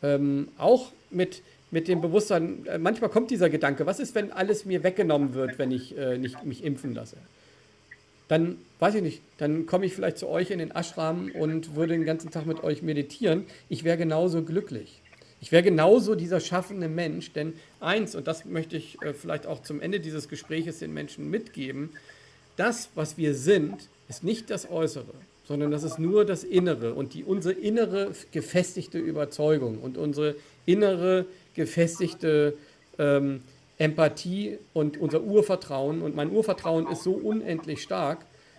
Speaker 2: ähm, auch mit, mit dem Bewusstsein, äh, manchmal kommt dieser Gedanke, was ist, wenn alles mir weggenommen wird, wenn ich äh, nicht mich impfen lasse? Dann, weiß ich nicht, dann komme ich vielleicht zu euch in den Ashram und würde den ganzen Tag mit euch meditieren. Ich wäre genauso glücklich. Ich wäre genauso dieser schaffende Mensch, denn eins, und das möchte ich äh, vielleicht auch zum Ende dieses Gespräches den Menschen mitgeben, das, was wir sind, ist nicht das Äußere, sondern das ist nur das Innere und die, unsere innere gefestigte Überzeugung und unsere innere gefestigte ähm, Empathie und unser Urvertrauen. Und mein Urvertrauen ist so unendlich stark,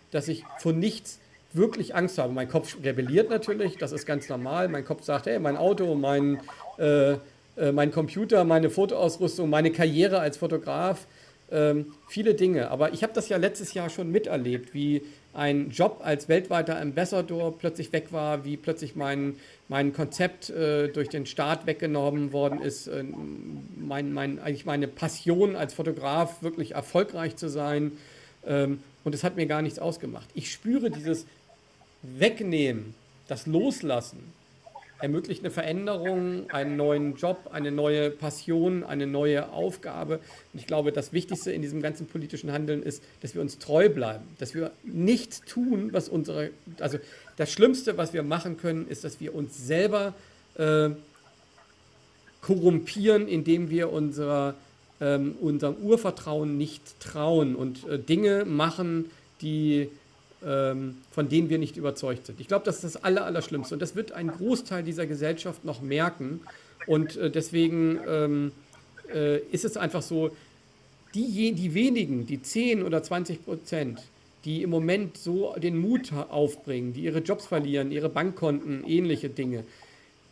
Speaker 2: dass ich vor nichts wirklich Angst habe. Mein Kopf rebelliert natürlich, das ist ganz normal. Mein Kopf sagt, hey, mein Auto, mein, äh, äh, mein Computer, meine Fotoausrüstung, meine Karriere als Fotograf, ähm, viele Dinge. Aber ich habe das ja letztes Jahr schon miterlebt, wie ein Job als weltweiter Ambassador plötzlich weg war, wie plötzlich mein, mein Konzept äh, durch den Staat weggenommen worden ist, äh, mein, mein, eigentlich meine Passion als Fotograf wirklich erfolgreich zu sein. Ähm, und es hat mir gar nichts ausgemacht. Ich spüre dieses Wegnehmen, das Loslassen, ermöglicht eine Veränderung, einen neuen Job, eine neue Passion, eine neue Aufgabe. Und ich glaube, das Wichtigste in diesem ganzen politischen Handeln ist, dass wir uns treu bleiben, dass wir nicht tun, was unsere, also das Schlimmste, was wir machen können, ist, dass wir uns selber äh, korrumpieren, indem wir unser, ähm, unserem Urvertrauen nicht trauen und äh, Dinge machen, die von denen wir nicht überzeugt sind. Ich glaube, das ist das Aller, Allerschlimmste. Und das wird ein Großteil dieser Gesellschaft noch merken. Und äh, deswegen ähm, äh, ist es einfach so, die, die wenigen, die 10 oder 20 Prozent, die im Moment so den Mut aufbringen, die ihre Jobs verlieren, ihre Bankkonten, ähnliche Dinge,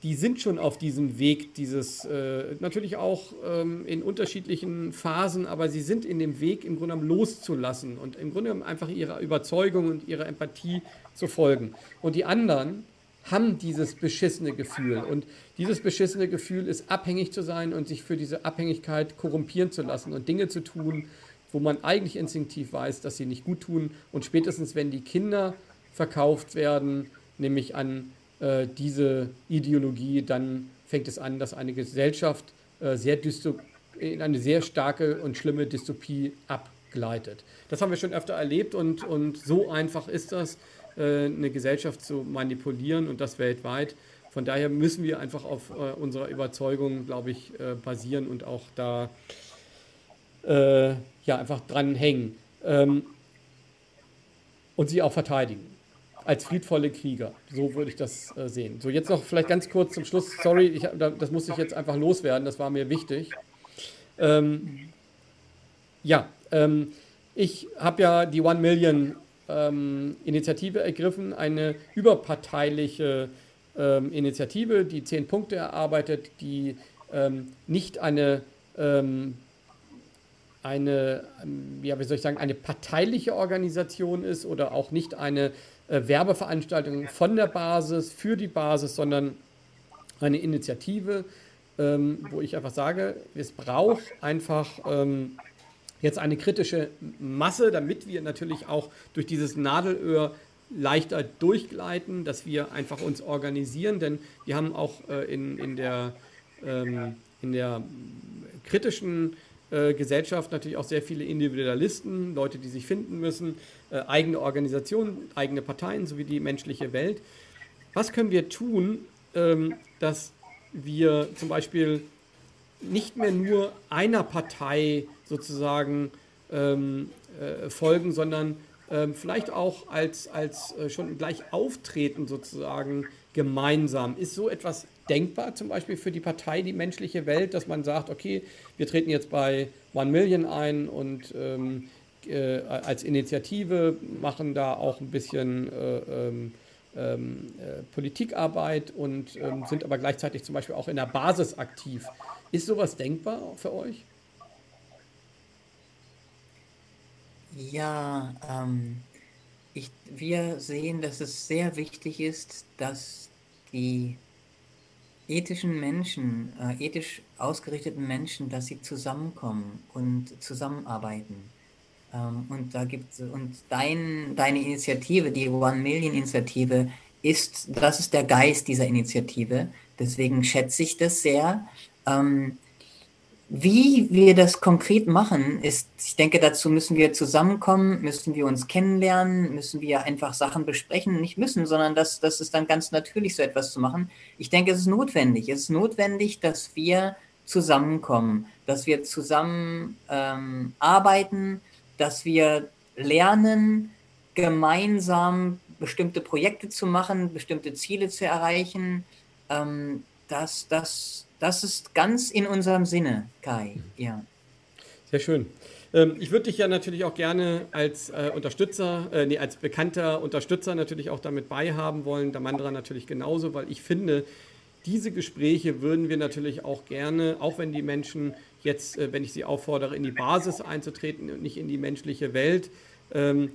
Speaker 2: die sind schon auf diesem Weg, dieses äh, natürlich auch ähm, in unterschiedlichen Phasen, aber sie sind in dem Weg, im Grunde genommen loszulassen und im Grunde genommen einfach ihrer Überzeugung und ihrer Empathie zu folgen. Und die anderen haben dieses beschissene Gefühl. Und dieses beschissene Gefühl ist abhängig zu sein und sich für diese Abhängigkeit korrumpieren zu lassen und Dinge zu tun, wo man eigentlich instinktiv weiß, dass sie nicht gut tun. Und spätestens, wenn die Kinder verkauft werden, nämlich an äh, diese Ideologie, dann fängt es an, dass eine Gesellschaft äh, sehr in eine sehr starke und schlimme Dystopie abgleitet. Das haben wir schon öfter erlebt und, und so einfach ist das, äh, eine Gesellschaft zu manipulieren und das weltweit. Von daher müssen wir einfach auf äh, unserer Überzeugung, glaube ich, äh, basieren und auch da äh, ja, einfach dran hängen ähm, und sie auch verteidigen als friedvolle Krieger. So würde ich das äh, sehen. So, jetzt noch vielleicht ganz kurz zum Schluss. Sorry, ich, das muss ich jetzt einfach loswerden, das war mir wichtig. Ähm, ja, ähm, ich habe ja die One Million ähm, Initiative ergriffen, eine überparteiliche ähm, Initiative, die zehn Punkte erarbeitet, die ähm, nicht eine ähm, eine, ja, wie soll ich sagen, eine parteiliche Organisation ist oder auch nicht eine äh, Werbeveranstaltung von der Basis, für die Basis, sondern eine Initiative, ähm, wo ich einfach sage, es braucht einfach ähm, jetzt eine kritische Masse, damit wir natürlich auch durch dieses Nadelöhr leichter durchgleiten, dass wir einfach uns organisieren, denn wir haben auch äh, in, in, der, ähm, in der kritischen äh, Gesellschaft natürlich auch sehr viele Individualisten, Leute, die sich finden müssen, äh, eigene Organisationen, eigene Parteien sowie die menschliche Welt. was können wir tun, ähm, dass wir zum Beispiel nicht mehr nur einer Partei sozusagen ähm, äh, folgen, sondern ähm, vielleicht auch als, als äh, schon gleich auftreten sozusagen gemeinsam. Ist so etwas denkbar zum Beispiel für die Partei Die menschliche Welt, dass man sagt, okay, wir treten jetzt bei One Million ein und ähm, äh, als Initiative machen da auch ein bisschen äh, ähm, ähm, äh, Politikarbeit und ähm, sind aber gleichzeitig zum Beispiel auch in der Basis aktiv. Ist sowas denkbar für euch?
Speaker 1: Ja, ähm, ich, wir sehen, dass es sehr wichtig ist, dass die ethischen Menschen, äh, ethisch ausgerichteten Menschen, dass sie zusammenkommen und zusammenarbeiten. Ähm, und da gibt und dein, deine Initiative, die One Million Initiative, ist, das ist der Geist dieser Initiative. Deswegen schätze ich das sehr. Ähm, wie wir das konkret machen, ist, ich denke, dazu müssen wir zusammenkommen, müssen wir uns kennenlernen, müssen wir einfach Sachen besprechen, nicht müssen, sondern das, das ist dann ganz natürlich, so etwas zu machen. Ich denke, es ist notwendig. Es ist notwendig, dass wir zusammenkommen, dass wir zusammen ähm, arbeiten, dass wir lernen, gemeinsam bestimmte Projekte zu machen, bestimmte Ziele zu erreichen. Ähm, das, das, das ist ganz in unserem Sinne, Kai. Ja.
Speaker 2: Sehr schön. Ähm, ich würde dich ja natürlich auch gerne als äh, Unterstützer, äh, nee, als bekannter Unterstützer natürlich auch damit beihaben wollen. Der Mandra natürlich genauso, weil ich finde, diese Gespräche würden wir natürlich auch gerne, auch wenn die Menschen jetzt, äh, wenn ich sie auffordere, in die Basis einzutreten und nicht in die menschliche Welt, ähm,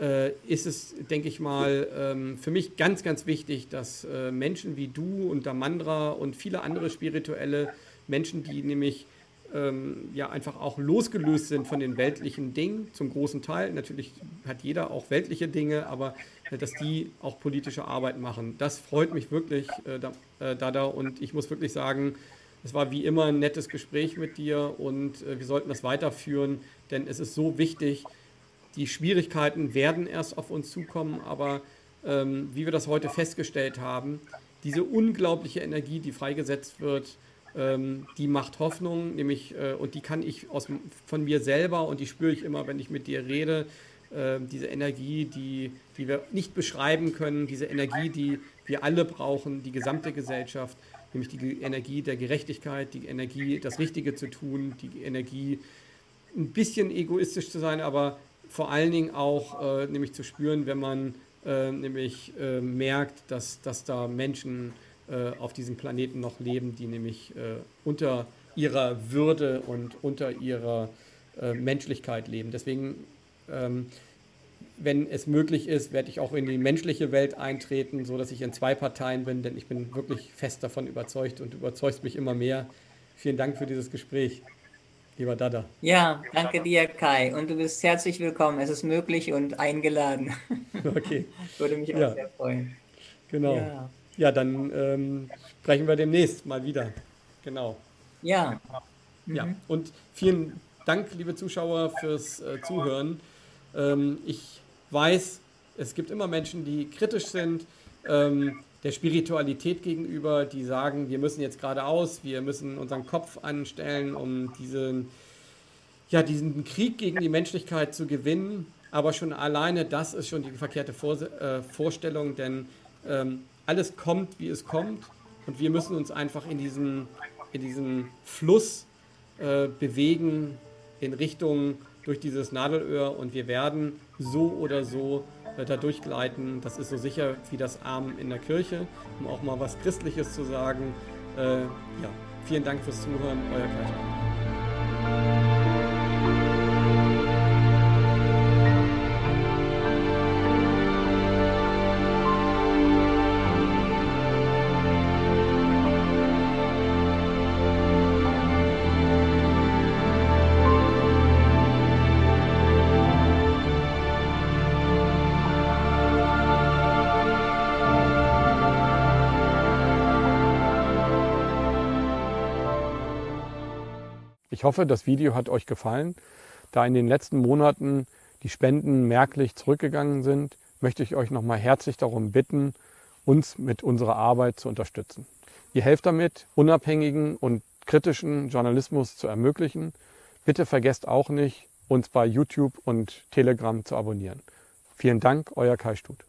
Speaker 2: äh, ist es, denke ich mal, ähm, für mich ganz, ganz wichtig, dass äh, Menschen wie du und Damandra und viele andere spirituelle Menschen, die nämlich ähm, ja einfach auch losgelöst sind von den weltlichen Dingen, zum großen Teil. Natürlich hat jeder auch weltliche Dinge, aber äh, dass die auch politische Arbeit machen. Das freut mich wirklich, äh, Dada. Und ich muss wirklich sagen, es war wie immer ein nettes Gespräch mit dir und äh, wir sollten das weiterführen, denn es ist so wichtig. Die Schwierigkeiten werden erst auf uns zukommen, aber ähm, wie wir das heute festgestellt haben, diese unglaubliche Energie, die freigesetzt wird, ähm, die macht Hoffnung, nämlich, äh, und die kann ich aus, von mir selber und die spüre ich immer, wenn ich mit dir rede, äh, diese Energie, die, die wir nicht beschreiben können, diese Energie, die wir alle brauchen, die gesamte Gesellschaft nämlich die Energie der Gerechtigkeit, die Energie, das Richtige zu tun, die Energie, ein bisschen egoistisch zu sein, aber vor allen Dingen auch äh, nämlich zu spüren, wenn man äh, nämlich äh, merkt, dass, dass da Menschen äh, auf diesem Planeten noch leben, die nämlich äh, unter ihrer Würde und unter ihrer äh, Menschlichkeit leben. Deswegen ähm, wenn es möglich ist, werde ich auch in die menschliche Welt eintreten, so dass ich in zwei Parteien bin, denn ich bin wirklich fest davon überzeugt und überzeugt mich immer mehr. Vielen Dank für dieses Gespräch, lieber Dada.
Speaker 1: Ja, danke dir, Kai. Und du bist herzlich willkommen. Es ist möglich und eingeladen. *laughs*
Speaker 2: Okay. *laughs*
Speaker 1: Würde mich auch ja. sehr freuen.
Speaker 2: Genau. Ja, ja dann ähm, sprechen wir demnächst mal wieder. Genau.
Speaker 1: Ja.
Speaker 2: Mhm. Ja, und vielen Dank, liebe Zuschauer, fürs äh, Zuhören. Ähm, ich weiß, es gibt immer Menschen, die kritisch sind ähm, der Spiritualität gegenüber, die sagen, wir müssen jetzt geradeaus, wir müssen unseren Kopf anstellen, um diesen, ja, diesen Krieg gegen die Menschlichkeit zu gewinnen. Aber schon alleine das ist schon die verkehrte Vor äh, Vorstellung, denn ähm, alles kommt, wie es kommt. Und wir müssen uns einfach in diesem, in diesem Fluss äh, bewegen in Richtung durch dieses Nadelöhr und wir werden so oder so da durchgleiten. Das ist so sicher wie das Arm in der Kirche, um auch mal was Christliches zu sagen. Äh, ja, vielen Dank fürs Zuhören, euer Kreismann. Hoffe, das Video hat euch gefallen. Da in den letzten Monaten die Spenden merklich zurückgegangen sind, möchte ich euch nochmal herzlich darum bitten, uns mit unserer Arbeit zu unterstützen. Ihr helft damit, unabhängigen und kritischen Journalismus zu ermöglichen. Bitte vergesst auch nicht, uns bei YouTube und Telegram zu abonnieren. Vielen Dank, euer Kai Stut.